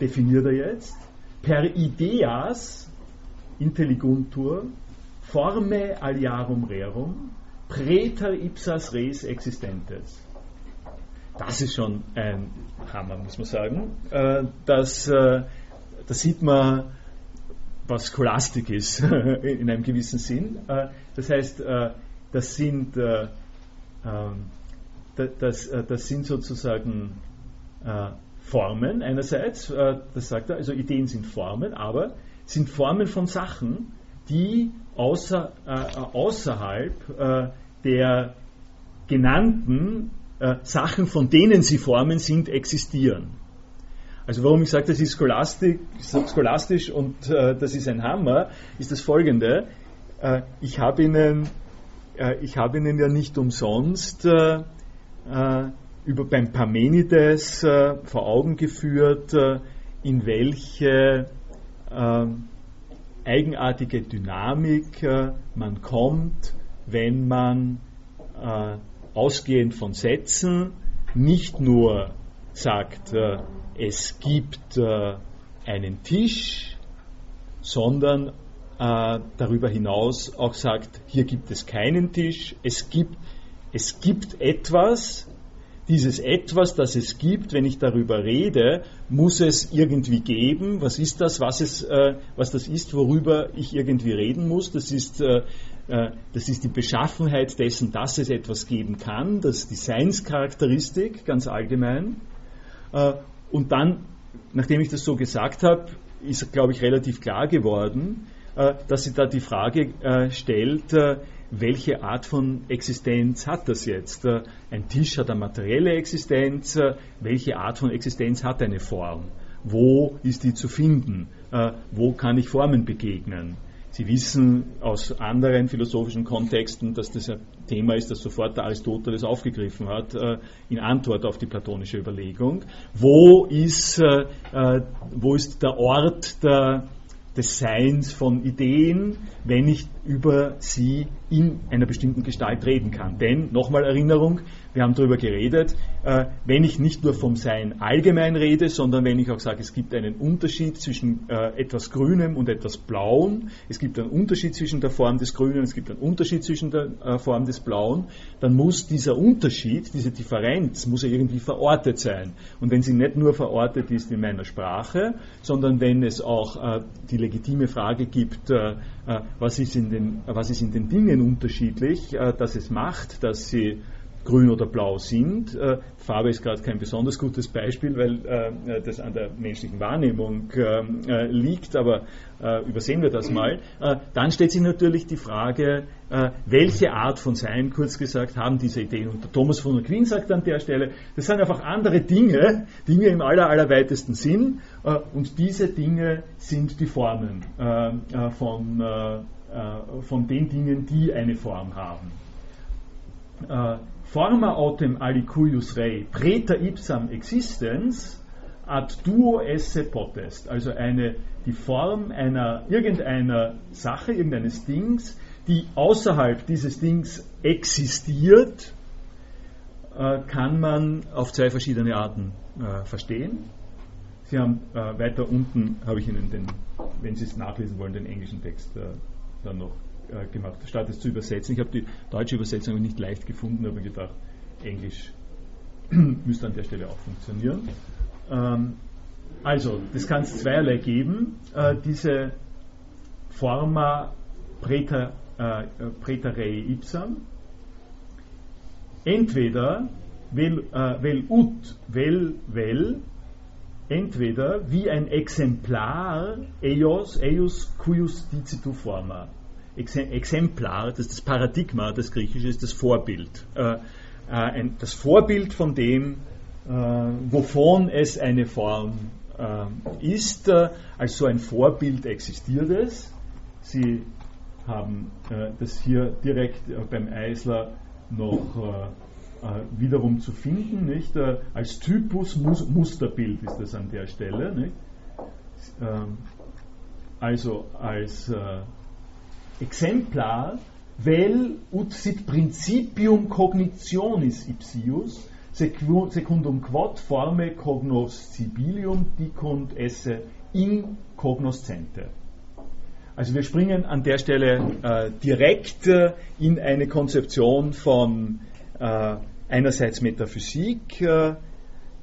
Speaker 1: definiert er jetzt? Per ideas intelliguntur forme aliarum rerum preter ipsas res existentes. Das ist schon ein Hammer, muss man sagen. Äh, das, äh, das sieht man, was Scholastik ist, in einem gewissen Sinn. Äh, das heißt, das sind, ähm, das, das sind sozusagen Formen einerseits, das sagt er, also Ideen sind Formen, aber sind Formen von Sachen, die außer, außerhalb der genannten äh, Sachen, von denen sie Formen sind, existieren. Also warum ich sage, das ist scholastisch und äh, das ist ein Hammer, ist das folgende. Äh, ich habe Ihnen, äh, hab Ihnen ja nicht umsonst äh, äh, über beim Parmenides vor Augen geführt, in welche eigenartige Dynamik man kommt, wenn man ausgehend von Sätzen nicht nur sagt, äh, es gibt äh, einen Tisch, sondern äh, darüber hinaus auch sagt, hier gibt es keinen Tisch, es gibt, es gibt etwas, dieses etwas, das es gibt, wenn ich darüber rede, muss es irgendwie geben. Was ist das? Was, es, äh, was das ist, worüber ich irgendwie reden muss? Das ist äh, äh, das ist die Beschaffenheit dessen, dass es etwas geben kann, das ist die Seinscharakteristik ganz allgemein. Äh, und dann, nachdem ich das so gesagt habe, ist, glaube ich, relativ klar geworden, äh, dass sie da die Frage stellt, welche Art von Existenz hat das jetzt? Ein Tisch hat eine materielle Existenz, welche Art von Existenz hat eine Form? Wo ist die zu finden? Wo kann ich Formen begegnen? Sie wissen aus anderen philosophischen Kontexten, dass das ein Thema ist, das sofort der Aristoteles aufgegriffen hat, äh, in Antwort auf die platonische Überlegung. Wo ist, äh, äh, wo ist der Ort der, des Seins von Ideen, wenn ich über sie in einer bestimmten Gestalt reden kann? Denn, nochmal Erinnerung, wir haben darüber geredet, äh, wenn ich nicht nur vom Sein allgemein rede, sondern wenn ich auch sage, es gibt einen Unterschied zwischen äh, etwas Grünem und etwas Blauen, es gibt einen Unterschied zwischen der Form des Grünen, es gibt einen Unterschied zwischen der äh, Form des Blauen, dann muss dieser Unterschied, diese Differenz, muss ja irgendwie verortet sein. Und wenn sie nicht nur verortet ist in meiner Sprache, sondern wenn es auch die legitime Frage gibt, was, ist in den, was ist in den Dingen unterschiedlich, dass es macht, dass sie grün oder blau sind. Äh, Farbe ist gerade kein besonders gutes Beispiel, weil äh, das an der menschlichen Wahrnehmung äh, äh liegt, aber äh, übersehen wir das mal. Äh, dann stellt sich natürlich die Frage, welche Art von Sein, kurz gesagt, haben diese Ideen. Und der Thomas von Aquin sagt an der Stelle, das sind einfach andere Dinge, Dinge im aller, allerweitesten Sinn, und diese Dinge sind die Formen von, von den Dingen, die eine Form haben forma autem alicuius rei preta ipsam existens ad duo esse potest, also eine, die Form einer, irgendeiner Sache, irgendeines Dings, die außerhalb dieses Dings existiert, äh, kann man auf zwei verschiedene Arten äh, verstehen. Sie haben äh, weiter unten, habe ich Ihnen den, wenn Sie es nachlesen wollen, den englischen Text dann noch äh, gemacht, statt es zu übersetzen. Ich habe die deutsche Übersetzung nicht leicht gefunden, aber gedacht, Englisch müsste an der Stelle auch funktionieren. Ähm, also, das kann es zweierlei geben. Äh, diese Forma Preta, äh, Preterei ipsam. Entweder vel, äh, vel ut, vel, vel, entweder wie ein Exemplar eios, eius cuius dicitu forma. Exemplar, das das Paradigma, das Griechische ist das Vorbild. Äh, äh, das Vorbild von dem, äh, wovon es eine Form ist. Als so ein Vorbild existiert es. Sie haben das hier direkt beim Eisler noch wiederum zu finden. Nicht? als Typus Musterbild ist das an der Stelle. Nicht? Ähm, also als Exemplar vel ut sit principium cognitionis ipsius secundum quod forme cognoscibilium dicunt esse in cognoscente. Also wir springen an der Stelle äh, direkt äh, in eine Konzeption von äh, einerseits Metaphysik, äh,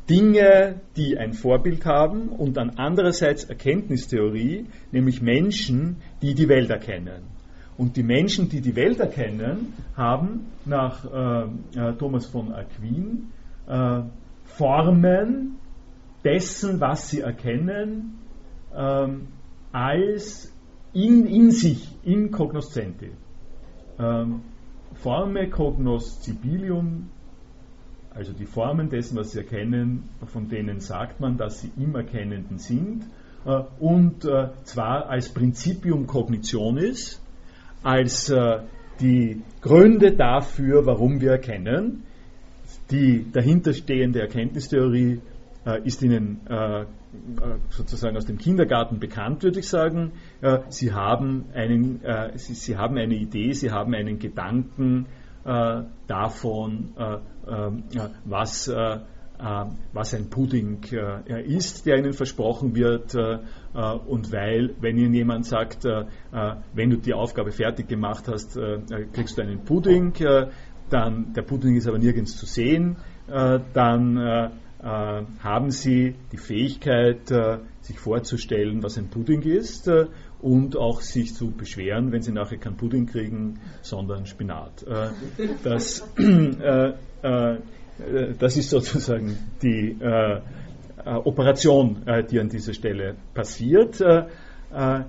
Speaker 1: Dinge, die ein Vorbild haben, und dann andererseits Erkenntnistheorie, nämlich Menschen, die die Welt erkennen. Und die Menschen, die die Welt erkennen, haben nach äh, äh, Thomas von Aquin äh, Formen dessen, was sie erkennen, ähm, als in, in sich, in cognoscenti. Ähm, Forme cognoscibilium, also die Formen dessen, was sie erkennen, von denen sagt man, dass sie im Erkennenden sind, äh, und äh, zwar als Principium cognitionis, als äh, die Gründe dafür, warum wir erkennen. Die dahinterstehende Erkenntnistheorie äh, ist Ihnen äh, sozusagen aus dem Kindergarten bekannt, würde ich sagen. Sie, haben einen, Sie, haben eine Idee, Sie haben einen Gedanken davon, was was ein Pudding äh, ist, der ihnen versprochen wird. Äh, und weil, wenn ihnen jemand sagt, wenn du die Aufgabe fertig gemacht hast, kriegst du einen Pudding, dann der Pudding ist aber nirgends zu sehen, dann haben sie die Fähigkeit, sich vorzustellen, was ein Pudding ist und auch sich zu beschweren, wenn sie nachher keinen Pudding kriegen, sondern Spinat. das äh, das ist sozusagen die äh, äh, Operation, äh, die an dieser Stelle passiert. Äh, äh,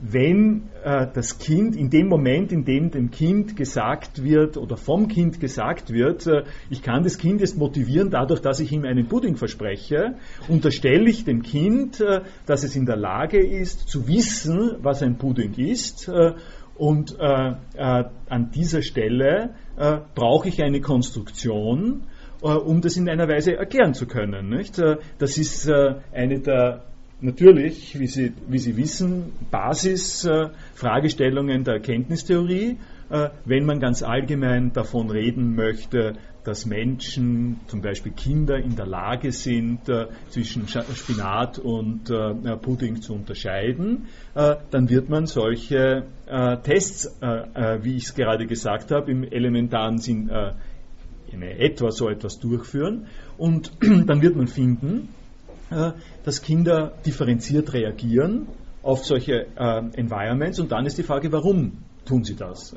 Speaker 1: wenn das Kind, in dem Moment, in dem dem Kind gesagt wird oder vom Kind gesagt wird, ich kann das Kind jetzt motivieren dadurch, dass ich ihm einen Pudding verspreche, unterstelle ich dem Kind, dass es in der Lage ist zu wissen, was ein Pudding ist und äh, äh, an dieser Stelle äh, brauche ich eine Konstruktion, äh, um das in einer Weise erklären zu können. Nicht? Äh, das ist äh, eine der natürlich, wie Sie, wie Sie wissen, Basisfragestellungen der Erkenntnistheorie. Wenn man ganz allgemein davon reden möchte, dass Menschen, zum Beispiel Kinder, in der Lage sind, äh, zwischen Spinat und äh, Pudding zu unterscheiden, äh, dann wird man solche Tests, wie ich es gerade gesagt habe, im elementaren Sinn in etwa so etwas durchführen. Und dann wird man finden, dass Kinder differenziert reagieren auf solche Environments. Und dann ist die Frage, warum tun sie das?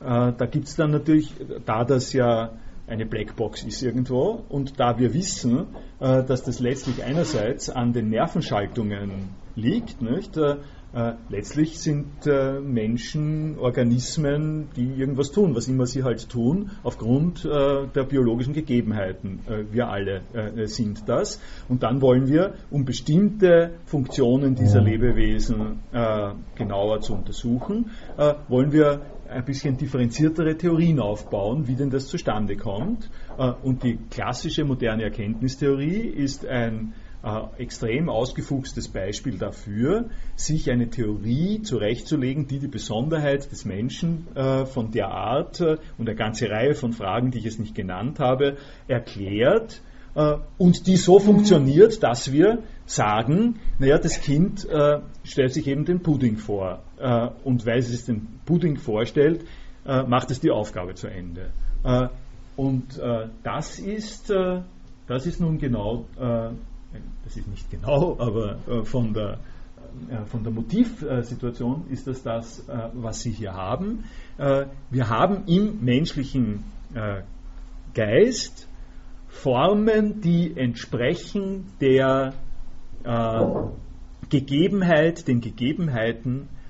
Speaker 1: da gibt es dann natürlich, da das ja eine Blackbox ist irgendwo. Und da wir wissen, äh, dass das letztlich einerseits an den Nervenschaltungen liegt, nicht? Äh, äh, letztlich sind Menschen Organismen, die irgendwas tun, was immer sie halt tun, aufgrund der biologischen Gegebenheiten. Wir alle sind das. Und dann wollen wir, um bestimmte Funktionen dieser Lebewesen genauer zu untersuchen, wollen wir ein bisschen differenziertere Theorien aufbauen, wie denn das zustande kommt. Äh, und die klassische moderne Erkenntnistheorie ist ein äh, extrem ausgefuchstes Beispiel dafür, sich eine Theorie zurechtzulegen, die die Besonderheit des Menschen äh, von der Art und eine ganze Reihe von Fragen, die ich jetzt nicht genannt habe, erklärt und die so funktioniert, dass wir sagen, naja, das Kind äh, stellt sich eben den Pudding vor äh, und weil es sich den Pudding vorstellt, äh, macht es die Aufgabe zu Ende. Äh, und äh, das ist das ist nun genau, das ist nicht genau, aber von der von der Motivsituation ist das das, was Sie hier haben. Wir haben im menschlichen Geist Formen, die entsprechen der äh, Gegebenheit, den Gegebenheiten, äh,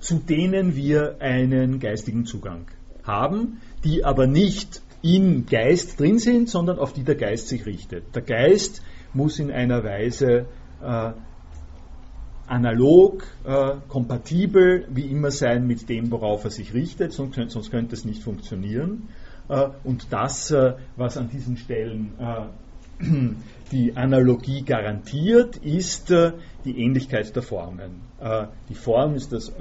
Speaker 1: zu denen wir einen geistigen Zugang haben, die aber nicht im Geist drin sind, sondern auf die der Geist sich richtet. Der Geist muss in einer Weise äh, analog, äh, kompatibel, wie immer sein mit dem, worauf er sich richtet, sonst, sonst könnte es nicht funktionieren. Äh, und das, äh, was an diesen Stellen äh, die Analogie garantiert, ist äh, die Ähnlichkeit der Formen. die Form ist das,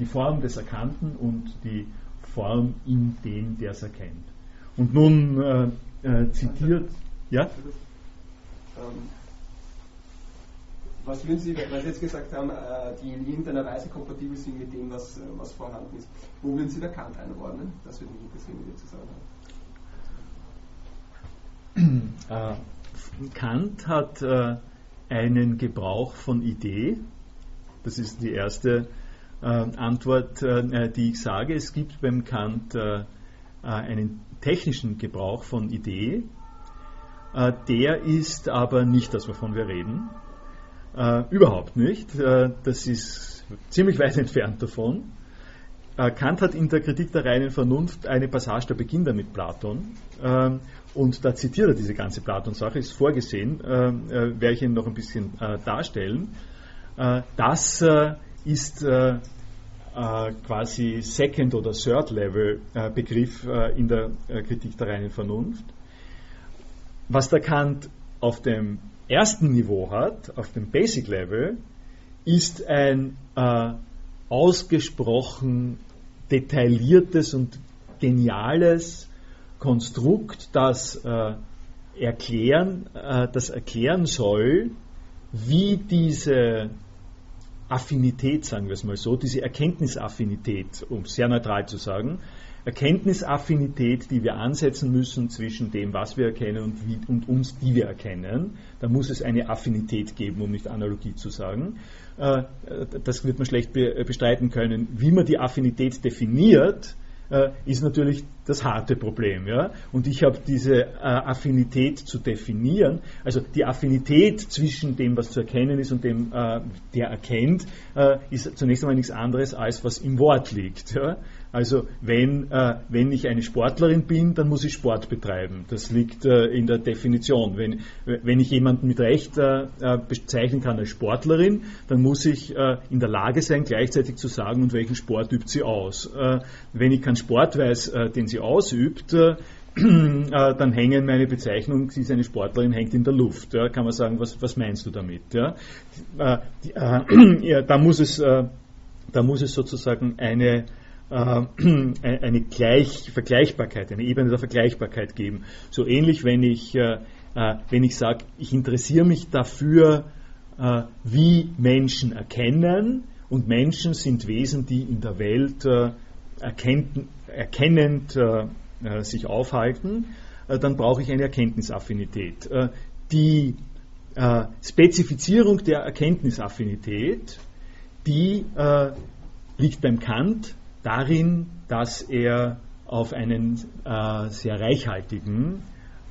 Speaker 1: die Form des Erkannten und die Form in dem, der es erkennt. Und nun zitiert, ja? Ähm,
Speaker 2: was würden Sie, weil Sie jetzt gesagt haben, äh, die in irgendeiner Weise kompatibel sind mit dem, was, äh, was vorhanden ist, wo würden Sie da Kant einordnen? Das würde mich interessieren, wie
Speaker 1: Sie zu haben. Kant hat äh, einen Gebrauch von Idee. Das ist die erste Antwort, die ich sage. Es gibt beim Kant einen technischen Gebrauch von Idee. Der ist aber nicht das, wovon wir reden. Äh, überhaupt nicht. Äh, das ist ziemlich weit entfernt davon. Äh, Kant hat in der Kritik der reinen Vernunft eine Passage, da beginnt mit Platon. Und da zitiert er diese ganze Platon-Sache, ist vorgesehen, äh, äh, werde ich Ihnen noch ein bisschen äh, darstellen. das ist quasi Second- oder Third-Level-Begriff in der Kritik der reinen Vernunft. Was der Kant auf dem ersten Niveau hat, auf dem Basic Level, ist ein äh, ausgesprochen detailliertes und geniales Konstrukt, das äh, erklären, äh, das erklären soll, wie diese Affinität, sagen wir es mal so, diese Erkenntnisaffinität, um sehr neutral zu sagen, Erkenntnisaffinität, die wir ansetzen müssen zwischen dem, was wir erkennen und, wie, und uns, die wir erkennen. Da muss es eine Affinität geben, um nicht Analogie zu sagen. Äh, das wird man schlecht bestreiten können. Wie man die Affinität definiert, äh, ist natürlich das harte Problem. Ja? Und ich habe diese äh, Affinität zu definieren, also die Affinität zwischen dem, was zu erkennen ist und dem, äh, der erkennt, äh, ist zunächst einmal nichts anderes, als was im Wort liegt. Ja? Also wenn, äh, wenn ich eine Sportlerin bin, dann muss ich Sport betreiben. Das liegt äh, in der Definition. Wenn, wenn ich jemanden mit Recht äh, äh bezeichnen kann als Sportlerin, dann muss ich äh, in der Lage sein, gleichzeitig zu sagen, und welchen Sport übt sie aus. Äh, wenn ich keinen Sport weiß, den sie ausübt, dann hängen meine Bezeichnung, sie ist eine Sportlerin, hängt in der Luft. Ja, kann man sagen, was, was meinst du damit? Ja? Die, ja, da, muss es, da muss es sozusagen eine eine Gleich Vergleichbarkeit, eine Ebene der Vergleichbarkeit geben. So ähnlich, wenn ich, äh, äh, wenn ich sage, ich interessiere mich dafür, wie Menschen erkennen und Menschen sind Wesen, die in der Welt erkennt, erkennend sich aufhalten, dann brauche ich eine Erkenntnisaffinität. Die Spezifizierung der Erkenntnisaffinität, die liegt beim Kant darin, dass er auf einen äh, sehr reichhaltigen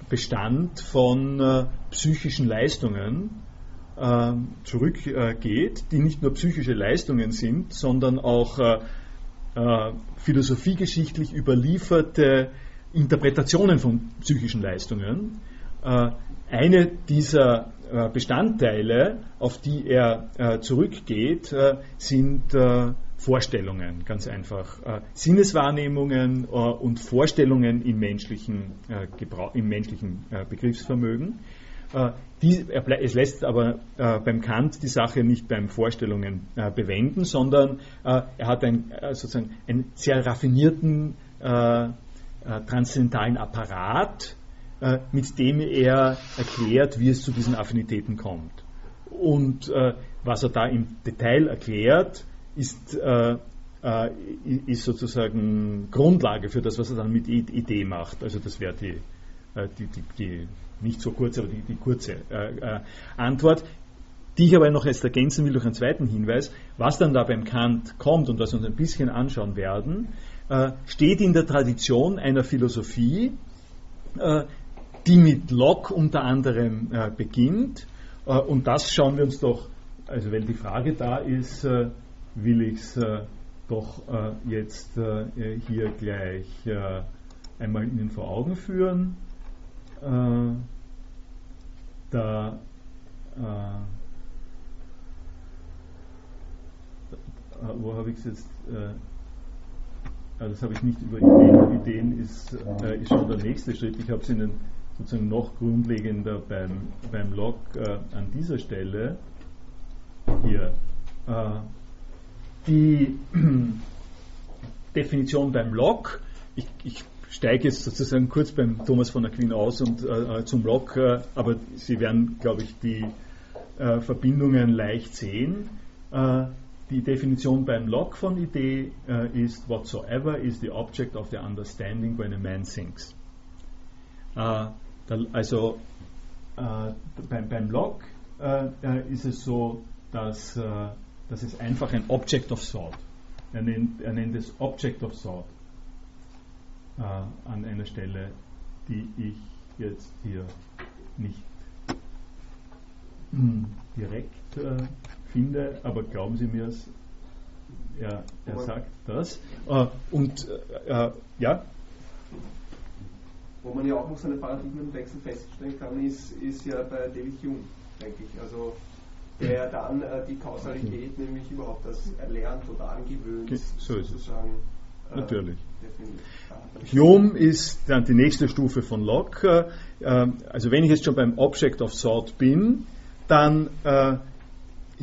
Speaker 1: Bestand von äh, psychischen Leistungen äh, zurückgeht, die nicht nur psychische Leistungen sind, sondern auch äh, äh, philosophiegeschichtlich überlieferte Interpretationen von psychischen Leistungen. Äh, eine dieser Bestandteile, auf die er zurückgeht, sind Vorstellungen, ganz einfach. Äh, Sinneswahrnehmungen äh, und Vorstellungen im menschlichen, äh, im menschlichen äh, Begriffsvermögen. Äh, die, es lässt aber äh, beim Kant die Sache nicht beim Vorstellungen bewenden, sondern er hat ein, sozusagen einen sehr raffinierten transzendentalen Apparat, mit dem er erklärt, wie es zu diesen Affinitäten kommt. Und was er da im Detail erklärt, ist, äh, äh, ist sozusagen Grundlage für das, was er dann mit Idee macht. Also das wäre die, äh, die, die, die, nicht so kurze, aber die, die kurze äh, äh, Antwort. Die ich aber noch jetzt ergänzen will durch einen zweiten Hinweis. Was dann da beim Kant kommt und was wir uns ein bisschen anschauen werden, äh, steht in der Tradition einer Philosophie, die mit Locke unter anderem beginnt. und das schauen wir uns doch, also weil die Frage da ist, will ich es äh, doch äh, jetzt äh, hier gleich äh, einmal Ihnen vor Augen führen. Äh, da wo habe ich es jetzt? das habe ich nicht über Ideen. Ideen ist, ist schon der nächste Schritt. Ich habe es Ihnen sozusagen noch grundlegender beim, beim Log an dieser Stelle hier. Die Definition beim Log, ich, ich steige jetzt sozusagen kurz beim Thomas von Aquin aus und äh, äh, zum Log, äh, aber Sie werden, glaube ich, die äh, Verbindungen leicht sehen. Äh, die Definition beim Log von Idee äh, ist whatsoever is the object of the understanding when a man thinks. Da, also beim, beim Log ist es so, dass, dass es einfach ein Object of thought. Er nennt, er nennt es Object of Thought äh, an einer Stelle, die ich jetzt hier nicht hm, direkt äh, finde, aber glauben Sie mir es, er, er sagt das. Äh, und äh, äh, ja.
Speaker 2: Wo man ja auch noch so einen Paradigmenwechsel feststellen kann, ist, ist ja bei David Hume, denke ich. Also der dann äh, die Kausalität nämlich überhaupt das erlernt oder angewöhnt.
Speaker 1: So ist es. Äh, Natürlich. Hume ist dann die nächste Stufe von Locke. Äh, also wenn ich jetzt schon beim Object of Thought bin, dann äh,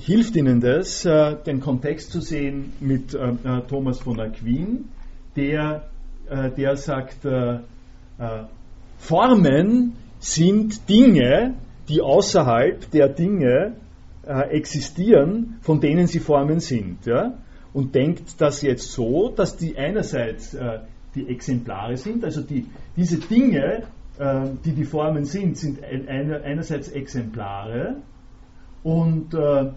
Speaker 1: hilft Ihnen das, äh, den Kontext zu sehen mit äh, äh, Thomas von Aquin, der, der sagt, Formen sind Dinge, die außerhalb der Dinge existieren, von denen sie Formen sind. Ja? und denkt das jetzt so, dass die einerseits äh, die Exemplare sind, also die, diese Dinge, äh, die die Formen sind, sind ein, eine, einerseits Exemplare und äh, äh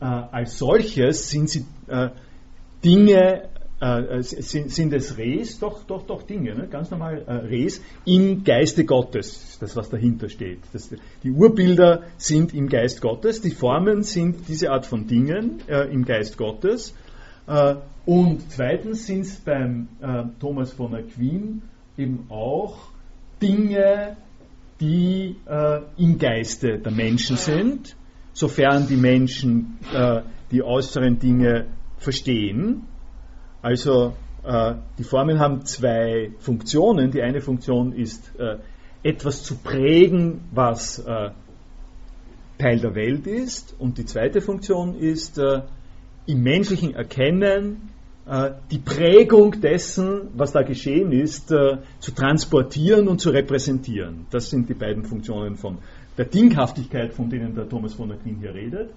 Speaker 1: als solches sind sie äh, Dinge, äh, sind, sind, es Res, doch, doch, doch Dinge, ne? ganz normal Res im Geiste Gottes, das was dahinter steht. Das, die Urbilder sind im Geist Gottes, die Formen sind diese Art von Dingen im Geist Gottes äh, und zweitens sind es beim äh, Thomas von Aquin eben auch Dinge, die äh, im Geiste der Menschen sind, sofern die Menschen die äußeren Dinge verstehen. Also die Formen haben zwei Funktionen. Die eine Funktion ist, etwas zu prägen, was Teil der Welt ist. Und die zweite Funktion ist, im menschlichen Erkennen äh, die Prägung dessen, was da geschehen ist, äh, zu transportieren und zu repräsentieren. Das sind die beiden Funktionen von der Dinghaftigkeit, von denen der Thomas von Aquin hier redet.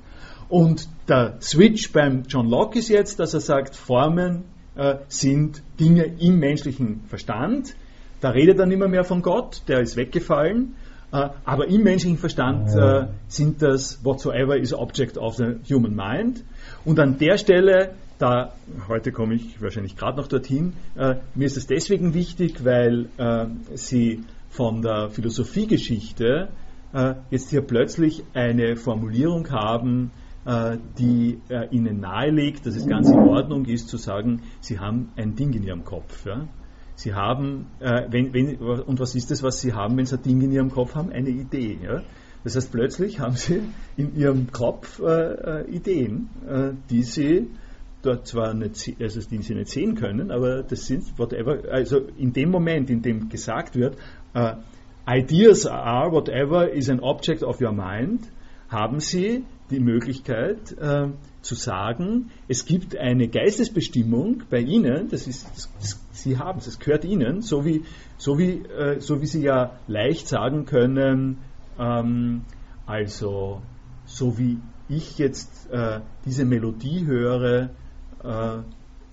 Speaker 1: Und der Switch beim John Locke ist jetzt, dass er sagt, Formen äh, sind Dinge im menschlichen Verstand. Da redet er nicht mehr, mehr von Gott, der ist weggefallen. Uh, aber im menschlichen Verstand uh, sind das whatsoever is object of the human mind. Und an der Stelle, da heute komme ich wahrscheinlich gerade noch dorthin, äh, mir ist es deswegen wichtig, weil äh, Sie von der Philosophiegeschichte äh, jetzt hier plötzlich eine Formulierung haben, äh, die äh, Ihnen nahelegt, dass es ganz in Ordnung ist zu sagen, Sie haben ein Ding in Ihrem Kopf. Ja? Sie haben, äh, wenn, wenn, und was ist das, was Sie haben, wenn Sie ein Ding in Ihrem Kopf haben? Eine Idee. Ja? Das heißt, plötzlich haben sie in ihrem Kopf äh, äh, Ideen, äh, die sie dort zwar nicht, also die sie nicht sehen können, aber das sind whatever, also in dem Moment, in dem gesagt wird, uh, Ideas are whatever is an object of your mind, haben sie die Möglichkeit uh, zu sagen, es gibt eine Geistesbestimmung bei Ihnen, das ist, das, das, Sie haben es, es gehört Ihnen, so wie, so, wie, uh, so wie Sie ja leicht sagen können, ähm, also, so wie ich jetzt äh, diese Melodie höre, äh,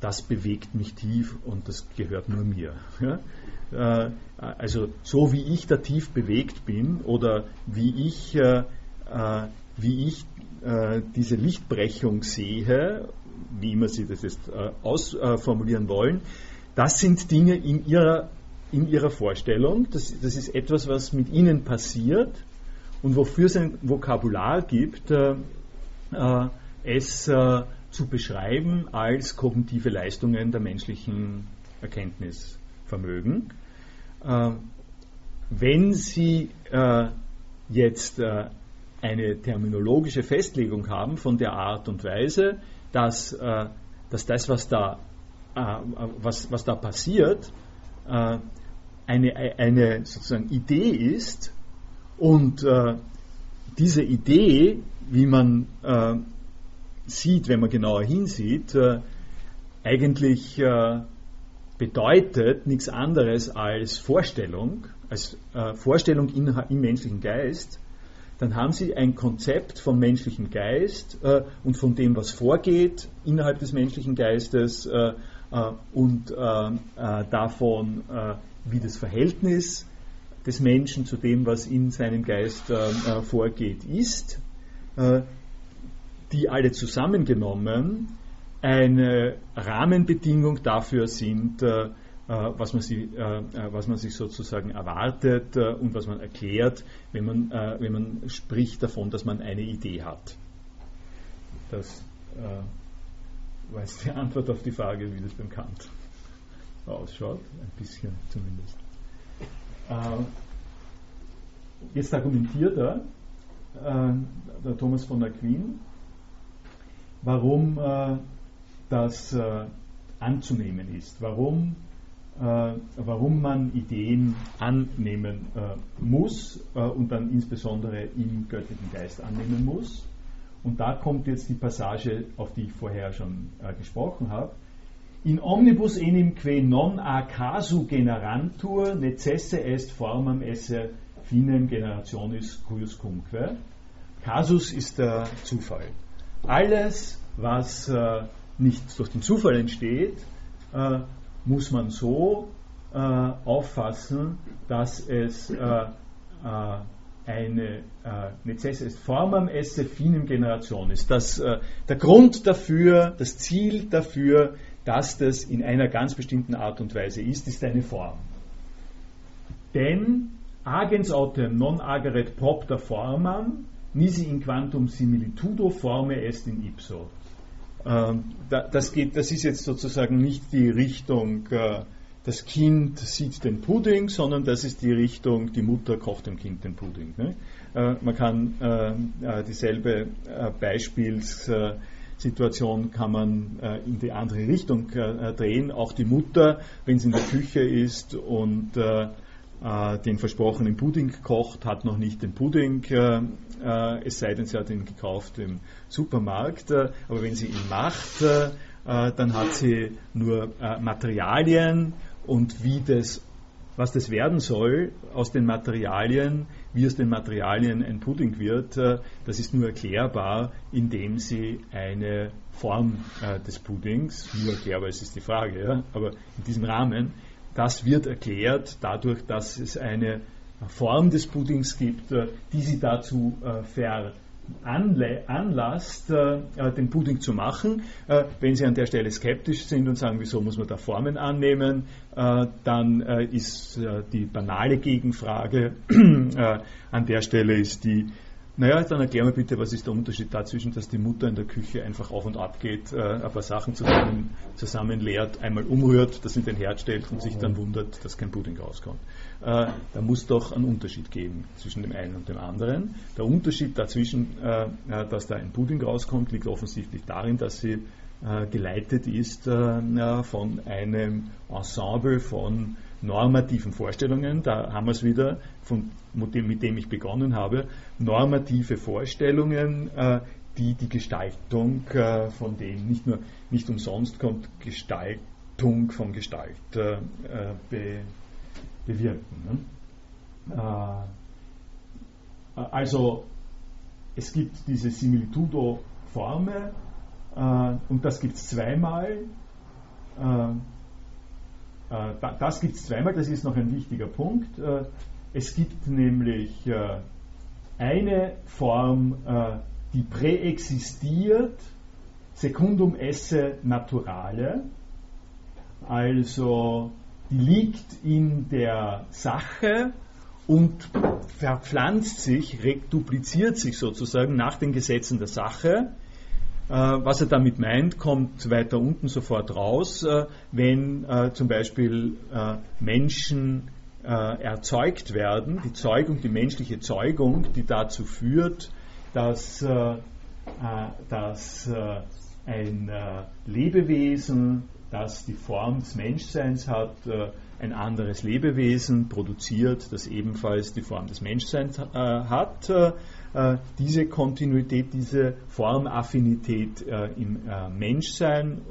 Speaker 1: das bewegt mich tief und das gehört nur mir. Ja? Äh, also, so wie ich da tief bewegt bin oder wie ich, äh, äh, wie ich äh, diese Lichtbrechung sehe, wie immer Sie das jetzt ausformulieren wollen, das sind Dinge in Ihrer, in ihrer Vorstellung. Das, das ist etwas, was mit Ihnen passiert und wofür es ein Vokabular gibt, äh, äh, es äh, zu beschreiben als kognitive Leistungen der menschlichen Erkenntnisvermögen. Äh, wenn Sie äh, jetzt äh, eine terminologische Festlegung haben von der Art und Weise, dass dass das, was da, äh, was, was da passiert, äh, eine, eine sozusagen Idee ist und äh, diese Idee, wie man äh, sieht, wenn man genauer hinsieht, äh, eigentlich äh, bedeutet nichts anderes als Vorstellung, als äh, Vorstellung in, im menschlichen Geist, dann haben Sie ein Konzept vom menschlichen Geist äh, und von dem, was vorgeht innerhalb des menschlichen Geistes äh, äh und äh, äh, davon, wie das Verhältnis des Menschen zu dem, was in seinem Geist vorgeht, ist, die alle zusammengenommen eine Rahmenbedingung dafür sind, äh, was man, sie, äh, äh, was man sich sozusagen erwartet und was man erklärt, wenn man, wenn man spricht davon, dass man eine Idee hat. Das war jetzt die Antwort auf die Frage, wie das beim Kant ausschaut, ein bisschen zumindest. Jetzt argumentiert er, der Thomas von Aquin, warum das anzunehmen ist, warum äh, warum man Ideen annehmen äh, muss äh, und dann insbesondere im göttlichen Geist annehmen muss. Und da kommt jetzt die Passage, auf die ich vorher schon gesprochen habe. In omnibus enim que non a casu generantur necesse est formam esse finem generationis cuius cumque. Casus ist der Zufall. Alles, was nicht durch den Zufall entsteht, muss man so äh, auffassen, dass es äh, äh, eine äh, Necessis formam esse finem Generation ist. Dass, äh, der Grund dafür, das Ziel dafür, dass das in einer ganz bestimmten Art und Weise ist, ist eine Form. Denn agens autem non ageret propter formam, nisi in quantum similitudo forme est in ipso. Ähm, das, geht, das ist jetzt sozusagen nicht die Richtung, äh, das Kind sieht den Pudding, sondern das ist die Richtung, die Mutter kocht dem Kind den Pudding. Ne? Äh, man kann äh, dieselbe Beispielssituation kann man in die andere Richtung drehen. Auch die Mutter, wenn sie in der Küche ist und den versprochenen Pudding kocht, hat noch nicht den Pudding äh, es sei denn, sie hat ihn gekauft im Supermarkt. Äh, aber wenn sie ihn macht, äh, dann hat sie nur Materialien und wie das, was das werden soll aus den Materialien, wie aus den Materialien ein Pudding wird, das ist nur erklärbar, indem sie eine Form des Puddings, nur erklärbar ist, ist die Frage, ja, aber in diesem Rahmen, das wird erklärt dadurch, dass es eine Form des Puddings gibt, äh, die sie dazu äh, veranlasst, äh, den Pudding zu machen. Wenn Sie an der Stelle skeptisch sind und sagen, wieso muss man da Formen annehmen, dann ist die banale Gegenfrage an der Stelle ist die, naja, dann erklär mir bitte, was ist der Unterschied dazwischen, dass die Mutter in der Küche einfach auf und ab geht, äh, ein paar Sachen zusammen, zusammen leert, einmal umrührt, das in den Herd stellt und sich dann wundert, dass kein Pudding rauskommt. Äh, da muss doch einen Unterschied geben zwischen dem einen und dem anderen. Der Unterschied dazwischen, äh, äh dass da ein Pudding rauskommt, liegt offensichtlich darin, dass sie äh, geleitet ist äh, von einem Ensemble von normativen Vorstellungen, da haben wir es wieder, von, mit, dem, ich begonnen habe, normative Vorstellungen, äh, die die Gestaltung äh, von dem, nicht nur, nicht umsonst kommt Gestaltung von Gestalt äh, be, bewirken. Ne? Äh, also es gibt diese Similitudo-Forme äh, und das gibt es zweimal. Äh, das gibt es zweimal, das ist noch ein wichtiger Punkt. Äh, es gibt nämlich äh, eine Form, die präexistiert, secundum esse naturale, also die liegt in der Sache und verpflanzt sich, redupliziert sich sozusagen nach den Gesetzen der Sache was er damit meint, kommt weiter unten sofort raus, äh, wenn äh, zum Beispiel Menschen erzeugt werden, die Zeugung, die menschliche Zeugung, die dazu führt, dass, dass ein Lebewesen, das die Form des Menschseins hat, ein anderes Lebewesen produziert, das ebenfalls die Form des Menschseins hat. Diese Kontinuität, diese Formaffinität im Menschsein,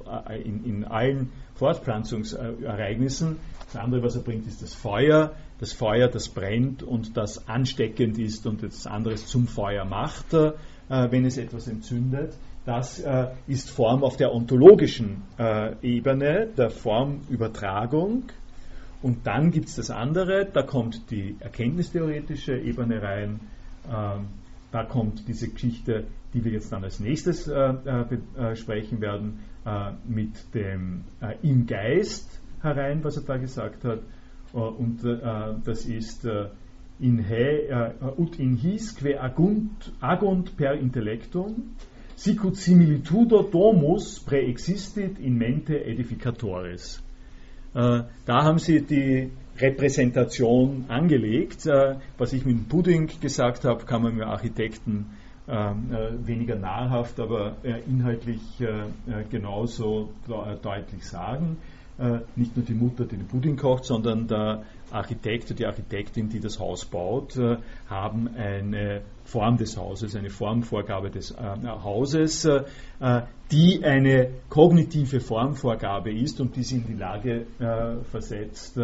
Speaker 1: in, in allen Fortpflanzungsereignissen. Das andere, was er bringt, ist das Feuer. Das Feuer, das brennt und das ansteckend ist und das andere zum Feuer macht, äh, wenn es etwas entzündet. Das äh, ist Form auf der ontologischen äh, Ebene, der Formübertragung. Und dann gibt es das andere, da kommt die erkenntnistheoretische Ebene rein, ähm, da kommt diese Geschichte, die wir jetzt dann als nächstes besprechen werden, äh, mit dem äh, im Geist herein, was er da gesagt hat. Äh, und das ist in he, ut in hisque agunt, agunt per intellectum, sicut similitudo domus preexistit in mente edificatoris. Da haben sie die Repräsentation angelegt. Was ich mit dem Pudding gesagt habe, kann man mit Architekten ähm, äh, weniger nahrhaft, aber äh, inhaltlich äh, genauso deutlich sagen. nicht nur die Mutter, die den Pudding kocht, sondern der Architekt oder die Architektin, die das Haus baut, haben eine Form des Hauses, eine Formvorgabe des Hauses, die eine kognitive Formvorgabe ist und die sie in die Lage versetzt,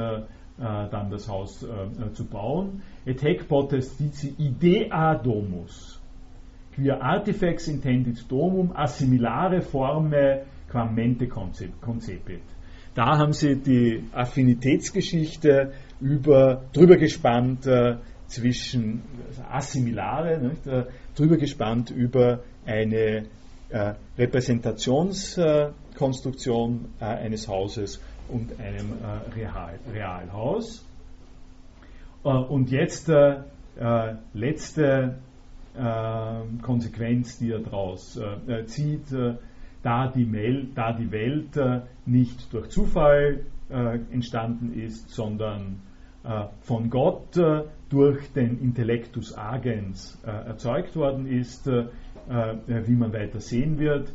Speaker 1: dann das Haus zu bauen. Et hec potestici idea domus quia artifex intendit domum assimilare forme quam mente concepit. Da haben sie die Affinitätsgeschichte über, drüber gespannt äh, zwischen also Assimilare, nicht, äh, drüber gespannt über eine äh, Repräsentationskonstruktion äh, eines Hauses und einem äh, Real, Realhaus. Äh, und jetzt letzte äh, Konsequenz, die er daraus äh, zieht, äh, da, die Mel da die Welt äh, nicht durch Zufall äh, entstanden ist, sondern äh, von Gott durch den Intellectus agens erzeugt worden ist, wie man weiter sehen wird,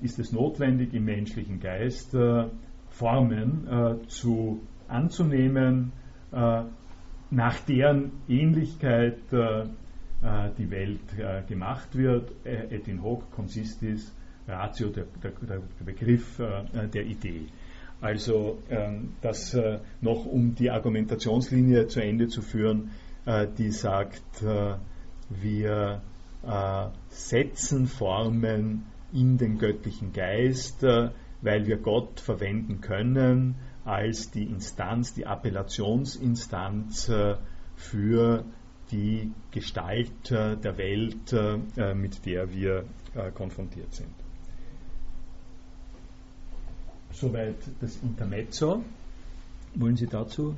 Speaker 1: ist es notwendig, im menschlichen Geist Formen zu anzunehmen, nach deren Ähnlichkeit äh, die Welt äh, gemacht wird. Äh, et in hoc consistis ratio, der, der, der Begriff der Idee. Also ähm, das noch um die Argumentationslinie zu Ende zu führen, die sagt, wir setzen Formen in den göttlichen Geist, weil wir Gott verwenden können als die Instanz, die Appellationsinstanz für die Gestalt äh, der Welt, äh, mit der wir äh, konfrontiert sind. Soweit das Intermezzo. Wollen Sie dazu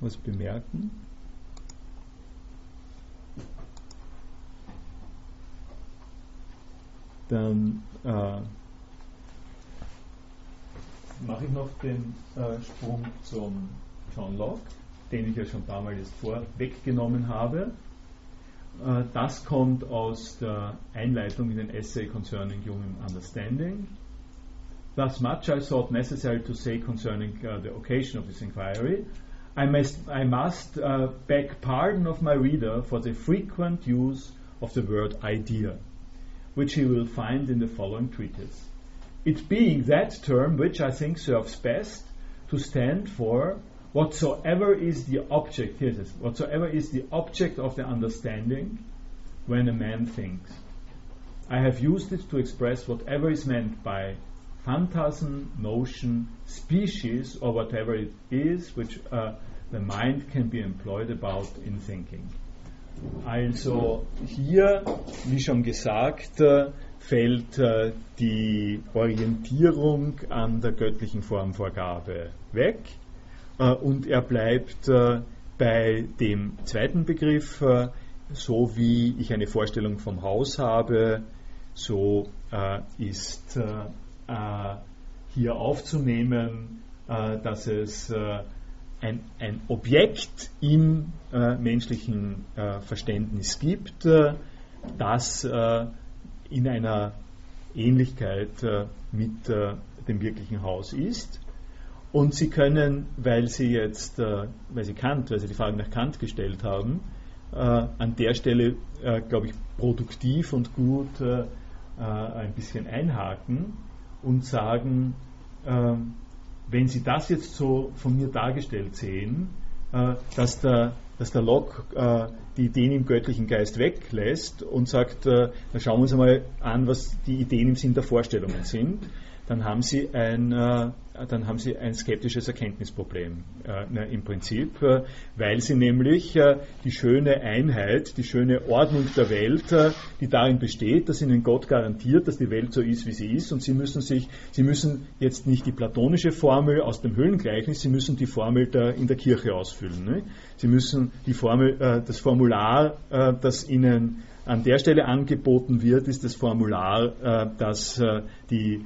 Speaker 1: was bemerken? Dann äh, mache ich noch den äh, Sprung zum John Locke den ich ja schon damals vorweggenommen habe. Äh, das kommt aus der Einleitung in den Essay Concerning Human Understanding. Thus much I thought necessary to say concerning uh, the occasion of this inquiry. I must, I must uh, beg pardon of my reader for the frequent use of the word idea, which he will find in the following treatise. It being that term which I think serves best to stand for whatsoever is the object, here it is, whatsoever is the object of the understanding when a man thinks. I have used it to express whatever is meant by phantasm, notion, species, or whatever it is which uh, the mind can be employed about in thinking. Also hier, wie schon gesagt, äh, fällt äh, die Orientierung an der göttlichen Formvorgabe weg. Äh, und er bleibt äh, bei dem zweiten Begriff, äh, so wie ich eine Vorstellung vom Haus habe, so ist hier aufzunehmen, dass es ein, ein, Objekt im menschlichen Verständnis gibt, das in einer Ähnlichkeit mit dem wirklichen Haus ist. Und Sie können, weil Sie jetzt, weil Sie Kant, weil Sie die Frage nach Kant gestellt haben, an der Stelle, glaube ich, produktiv und gut ein bisschen einhaken und sagen, wenn Sie das jetzt so von mir dargestellt sehen, dass der dass der Locke äh, die Ideen im göttlichen Geist weglässt und sagt, äh, schauen wir uns einmal an, was die Ideen im Sinn der Vorstellungen sind, dann haben Sie ein, äh, dann haben Sie ein skeptisches Erkenntnisproblem äh, im Prinzip, äh, weil Sie nämlich äh, die schöne Einheit, die schöne Ordnung der Welt, äh, die darin besteht, dass Ihnen Gott garantiert, dass die Welt so ist, wie sie ist, und Sie müssen sich, Sie müssen jetzt nicht die platonische Formel aus dem Höhlengleichnis, Sie müssen die Formel der, in der Kirche ausfüllen. Ne? Sie müssen die Formel, äh, das Formular, äh, das Ihnen an der Stelle angeboten wird, ist das Formular, das die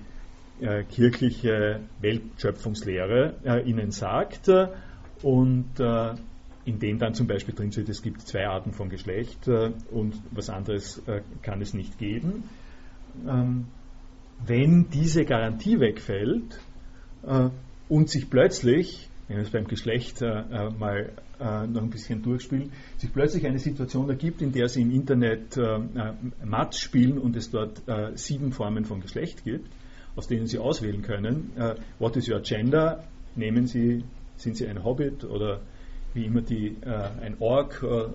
Speaker 1: äh, kirchliche Weltschöpfungslehre äh, ihnen sagt und äh, in dem dann zum Beispiel drin steht, es gibt zwei Arten von Geschlecht und was anderes kann es nicht geben. Ähm, wenn diese Garantie wegfällt und sich plötzlich, wenn wir es beim Geschlecht mal noch ein bisschen durchspielen, sich plötzlich eine Situation ergibt, in der Sie im Internet Matz spielen und es dort sieben Formen von Geschlecht gibt, aus denen Sie auswählen können. Uh, what is your gender? Nehmen Sie, sind Sie ein Hobbit oder wie immer die, uh, ein Ork, uh,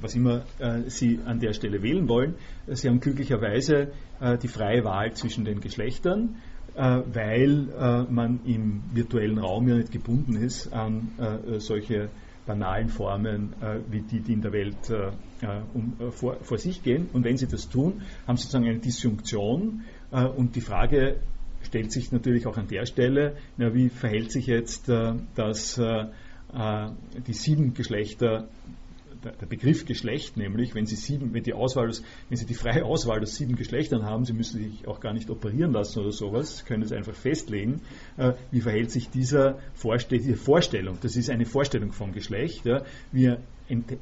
Speaker 1: was immer Sie an der Stelle wählen wollen. Sie haben glücklicherweise die freie Wahl zwischen den Geschlechtern, weil man im virtuellen Raum ja nicht gebunden ist an solche banalen Formen wie die, die in der Welt um, vor, vor, sich gehen. Und wenn Sie das tun, haben Sie sozusagen eine Disjunktion äh, und die Frage stellt sich natürlich auch an der Stelle, wie verhält sich jetzt äh, das, äh, die sieben Geschlechter der Begriff Geschlecht nämlich, wenn Sie sieben, wenn die Auswahl, wenn Sie die freie Auswahl aus sieben Geschlechtern haben, Sie müssen sich auch gar nicht operieren lassen oder sowas, können es einfach festlegen. wie verhält sich dieser Vorstell diese Vorstellung? Das ist eine Vorstellung von Geschlecht. Wie,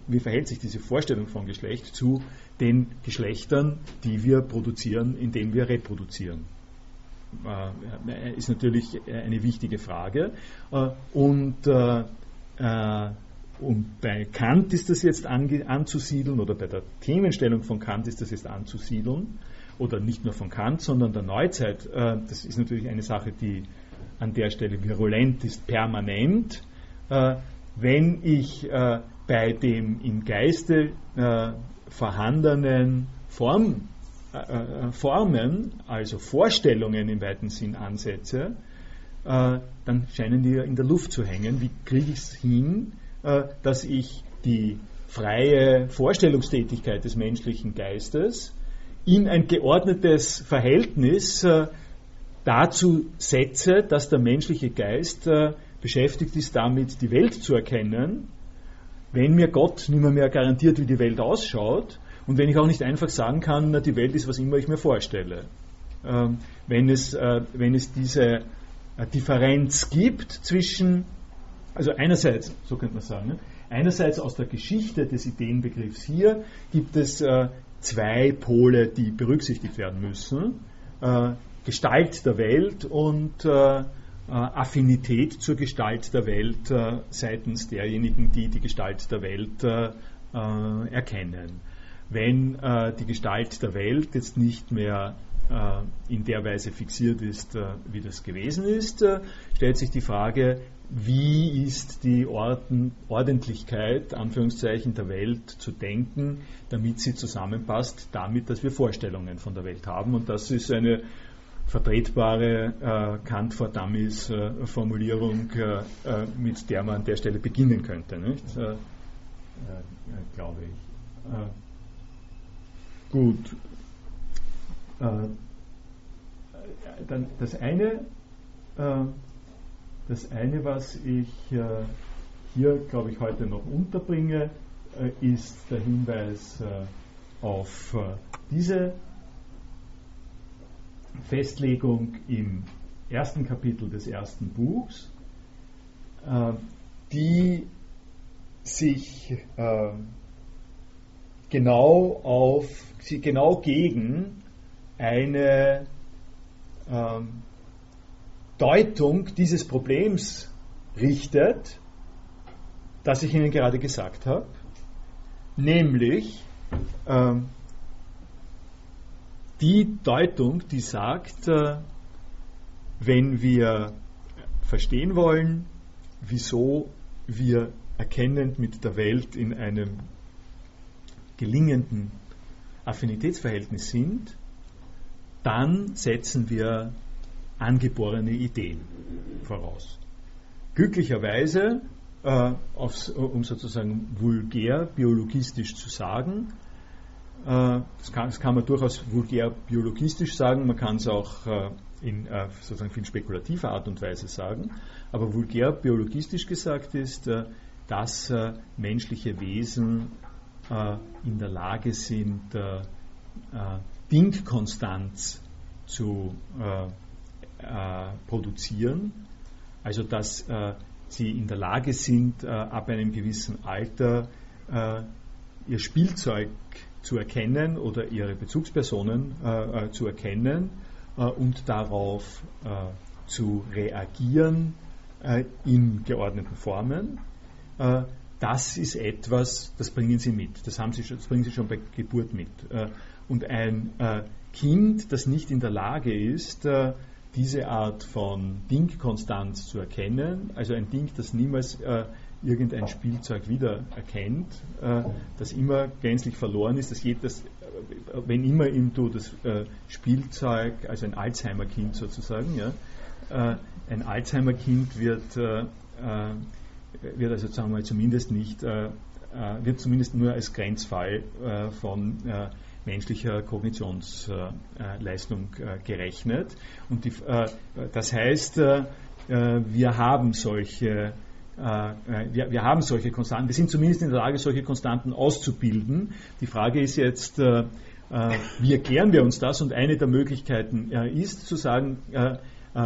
Speaker 1: wie verhält sich diese Vorstellung von Geschlecht zu den Geschlechtern, die wir produzieren, indem wir reproduzieren. Äh, ist natürlich eine wichtige Frage. Äh, und, äh, und bei Kant ist das jetzt anzusiedeln, oder bei der Themenstellung von Kant ist das jetzt anzusiedeln, oder nicht nur von Kant, sondern der Neuzeit. das ist natürlich eine Sache, die an der Stelle virulent ist, permanent. wenn ich bei dem im Geiste vorhandenen Form, äh, äh, Formen, also Vorstellungen im weiten Sinn ansetze, äh, dann scheinen die in der Luft zu hängen. Wie kriege ich es hin, äh, dass ich die freie Vorstellungstätigkeit des menschlichen Geistes in ein geordnetes Verhältnis äh, dazu setze, dass der menschliche Geist äh, beschäftigt ist damit, die Welt zu erkennen wenn mir Gott nicht mehr, garantiert, wie die Welt ausschaut und wenn ich auch nicht einfach sagen kann, die Welt ist, was immer ich mir vorstelle. Ähm, wenn, es, äh, wenn es diese äh, Differenz gibt zwischen, also einerseits, so könnte man sagen, ne, einerseits aus der Geschichte des Ideenbegriffs hier gibt es äh, zwei Pole, die berücksichtigt werden müssen. Äh, Gestalt der Welt und äh, Affinität zur Gestalt der Welt seitens derjenigen, die die Gestalt der Welt erkennen. Wenn die Gestalt der Welt jetzt nicht mehr in der Weise fixiert ist, wie das gewesen ist, stellt sich die Frage, wie ist die Orden, Ordentlichkeit Anführungszeichen der Welt zu denken, damit sie zusammenpasst damit, dass wir Vorstellungen von der Welt haben. Und das ist eine vertretbare äh, Kant for Dummies äh, Formulierung, äh, äh, mit der man an der Stelle beginnen könnte, nicht? Äh, äh, glaube ich. gut. dann das eine, das eine, was ich hier, glaube ich, heute noch unterbringe, ist der Hinweis auf diese Festlegung im ersten Kapitel des ersten Buchs, äh, die sich äh, genau auf, sie genau gegen eine ähm, Deutung dieses Problems richtet, das ich Ihnen gerade gesagt habe, nämlich ähm, die Deutung, die sagt, äh, wenn wir verstehen wollen, wieso wir erkennend mit der Welt in einem gelingenden Affinitätsverhältnis sind, dann setzen wir angeborene Ideen voraus. Glücklicherweise, äh, aufs, um sozusagen vulgär biologistisch zu sagen, äh, das, kann, das, kann, man durchaus vulgär biologistisch sagen, man kann es auch äh, in äh, sozusagen viel spekulativer Art und Weise sagen, aber vulgär biologistisch gesagt ist, äh, dass äh, menschliche Wesen in der Lage sind, Dingkonstanz zu äh, produzieren, also dass äh, sie in der Lage sind, äh, ab einem gewissen Alter ihr Spielzeug zu erkennen oder ihre Bezugspersonen zu erkennen und darauf zu reagieren in geordneten Formen. das ist etwas, das bringen sie mit. Das, haben sie das bringen sie schon bei Geburt mit. und ein Kind, das nicht in der Lage ist, diese Art von Ding-Konstanz zu erkennen, also ein Ding, das niemals äh, irgendein Spielzeug wieder erkennt, äh, das immer gänzlich verloren ist, dass jedes, äh, wenn immer ihm du das äh, Spielzeug, also ein Alzheimer-Kind sozusagen, ja, äh, ein Alzheimer-Kind wird, äh, wird also sagen wir mal zumindest nicht, wird zumindest nur als Grenzfall von menschlicher Kognitionsleistung äh, gerechnet. Und die, äh, das heißt, äh, wir haben solche wir, wir, haben solche Konstanten, wir sind zumindest in der Lage, solche Konstanten auszubilden. Die Frage ist jetzt, wie erklären wir uns das? Und eine der Möglichkeiten ist zu sagen,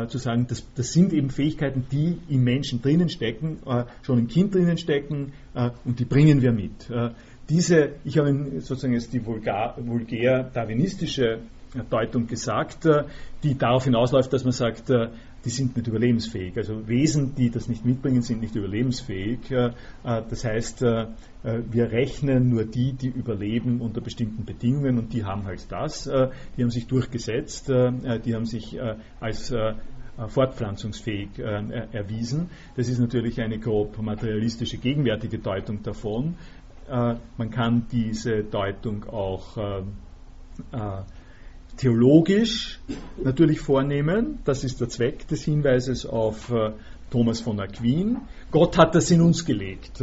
Speaker 1: zu sagen, das, das, sind eben Fähigkeiten, die im Menschen drinnen stecken, schon im Kind drinnen stecken und die bringen wir mit diese, ich habe sozusagen jetzt die vulgär-darwinistische Deutung gesagt, äh, die darauf hinausläuft, dass man sagt, äh, die sind nicht überlebensfähig. Also Wesen, die das nicht mitbringen, sind nicht überlebensfähig. Äh, das heißt, wir rechnen nur die, die überleben unter bestimmten Bedingungen und die haben halt das. Die haben sich durchgesetzt, die haben sich als fortpflanzungsfähig erwiesen. Das ist natürlich eine grob materialistische gegenwärtige Deutung davon. Äh, man kann diese Deutung auch äh, äh, theologisch natürlich vornehmen. Das ist der Zweck des Hinweises auf Thomas von Aquin. Gott hat das in uns gelegt.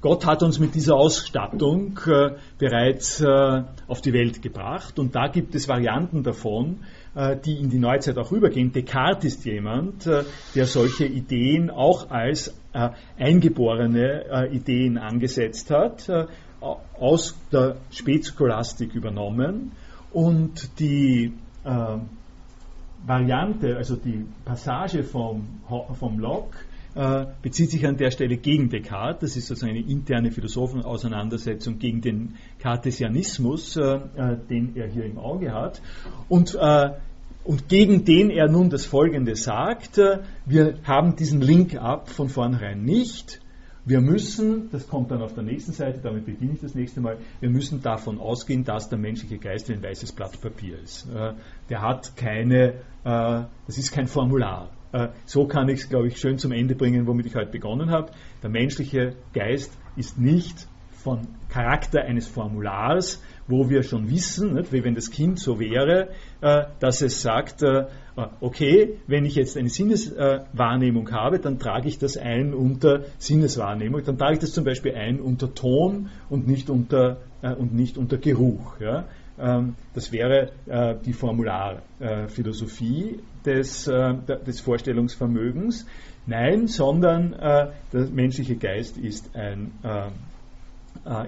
Speaker 1: Gott hat uns mit dieser Ausstattung äh, bereits äh, auf die Welt gebracht und da gibt es Varianten davon, äh, die in die Neuzeit auch rübergehen. Descartes ist jemand, der solche Ideen auch als eingeborene Ideen angesetzt hat, aus der Spätscholastik übernommen und die Variante, also die Passage vom, vom Locke, äh, bezieht sich an der Stelle gegen Descartes. Das ist sozusagen eine interne Philosophenauseinandersetzung gegen den Cartesianismus, äh, äh, den er hier im Auge hat. Und, und gegen den er nun das Folgende sagt, wir haben diesen Link-up von vornherein nicht. Wir müssen, das kommt dann auf der nächsten Seite, damit beginne ich das nächste Mal, wir müssen davon ausgehen, dass der menschliche Geist ein weißes Blatt Papier ist. Der hat keine, das ist kein Formular. Äh, so kann ich es, glaube ich, schön zum Ende bringen, womit ich heute begonnen habe. Der menschliche Geist ist nicht von Charakter eines Formulars, wo wir schon wissen, nicht, wie wenn das Kind so wäre, äh, dass es sagt, äh, okay, wenn ich jetzt eine Sinneswahrnehmung habe, dann trage ich das ein unter Sinneswahrnehmung, dann trage ich das zum Beispiel ein unter Ton und nicht unter, und nicht unter Geruch. Ja? Ähm, das wäre äh, die Formularphilosophie des, äh, des Vorstellungsvermögens. Nein, sondern äh, der menschliche Geist ist ein,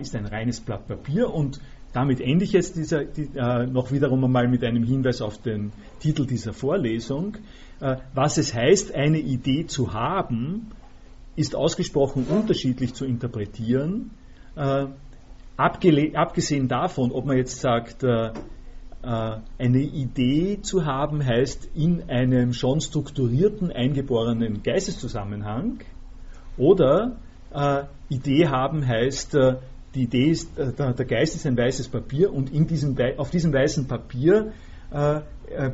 Speaker 1: ist ein reines Blatt Papier und damit ende ich jetzt dieser, die, noch wiederum einmal mit einem Hinweis auf den Titel dieser Vorlesung. was es heißt, eine Idee zu haben, ist ausgesprochen unterschiedlich zu interpretieren abgesehen davon, ob man jetzt sagt, äh, äh, eine Idee zu haben heißt in einem schon strukturierten, eingeborenen Geisteszusammenhang oder äh, Idee haben heißt, äh, die Idee ist, äh, der, der, Geist ist ein weißes Papier und in diesem, auf diesem weißen Papier äh,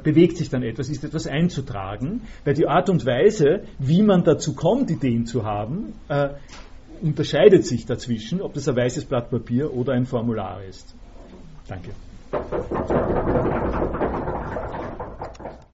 Speaker 1: bewegt sich dann etwas, ist etwas einzutragen, weil die Art und Weise, wie man dazu kommt, Ideen zu haben, unterscheidet sich dazwischen, ob das ein weißes Blatt Papier oder ein Formular ist. Danke.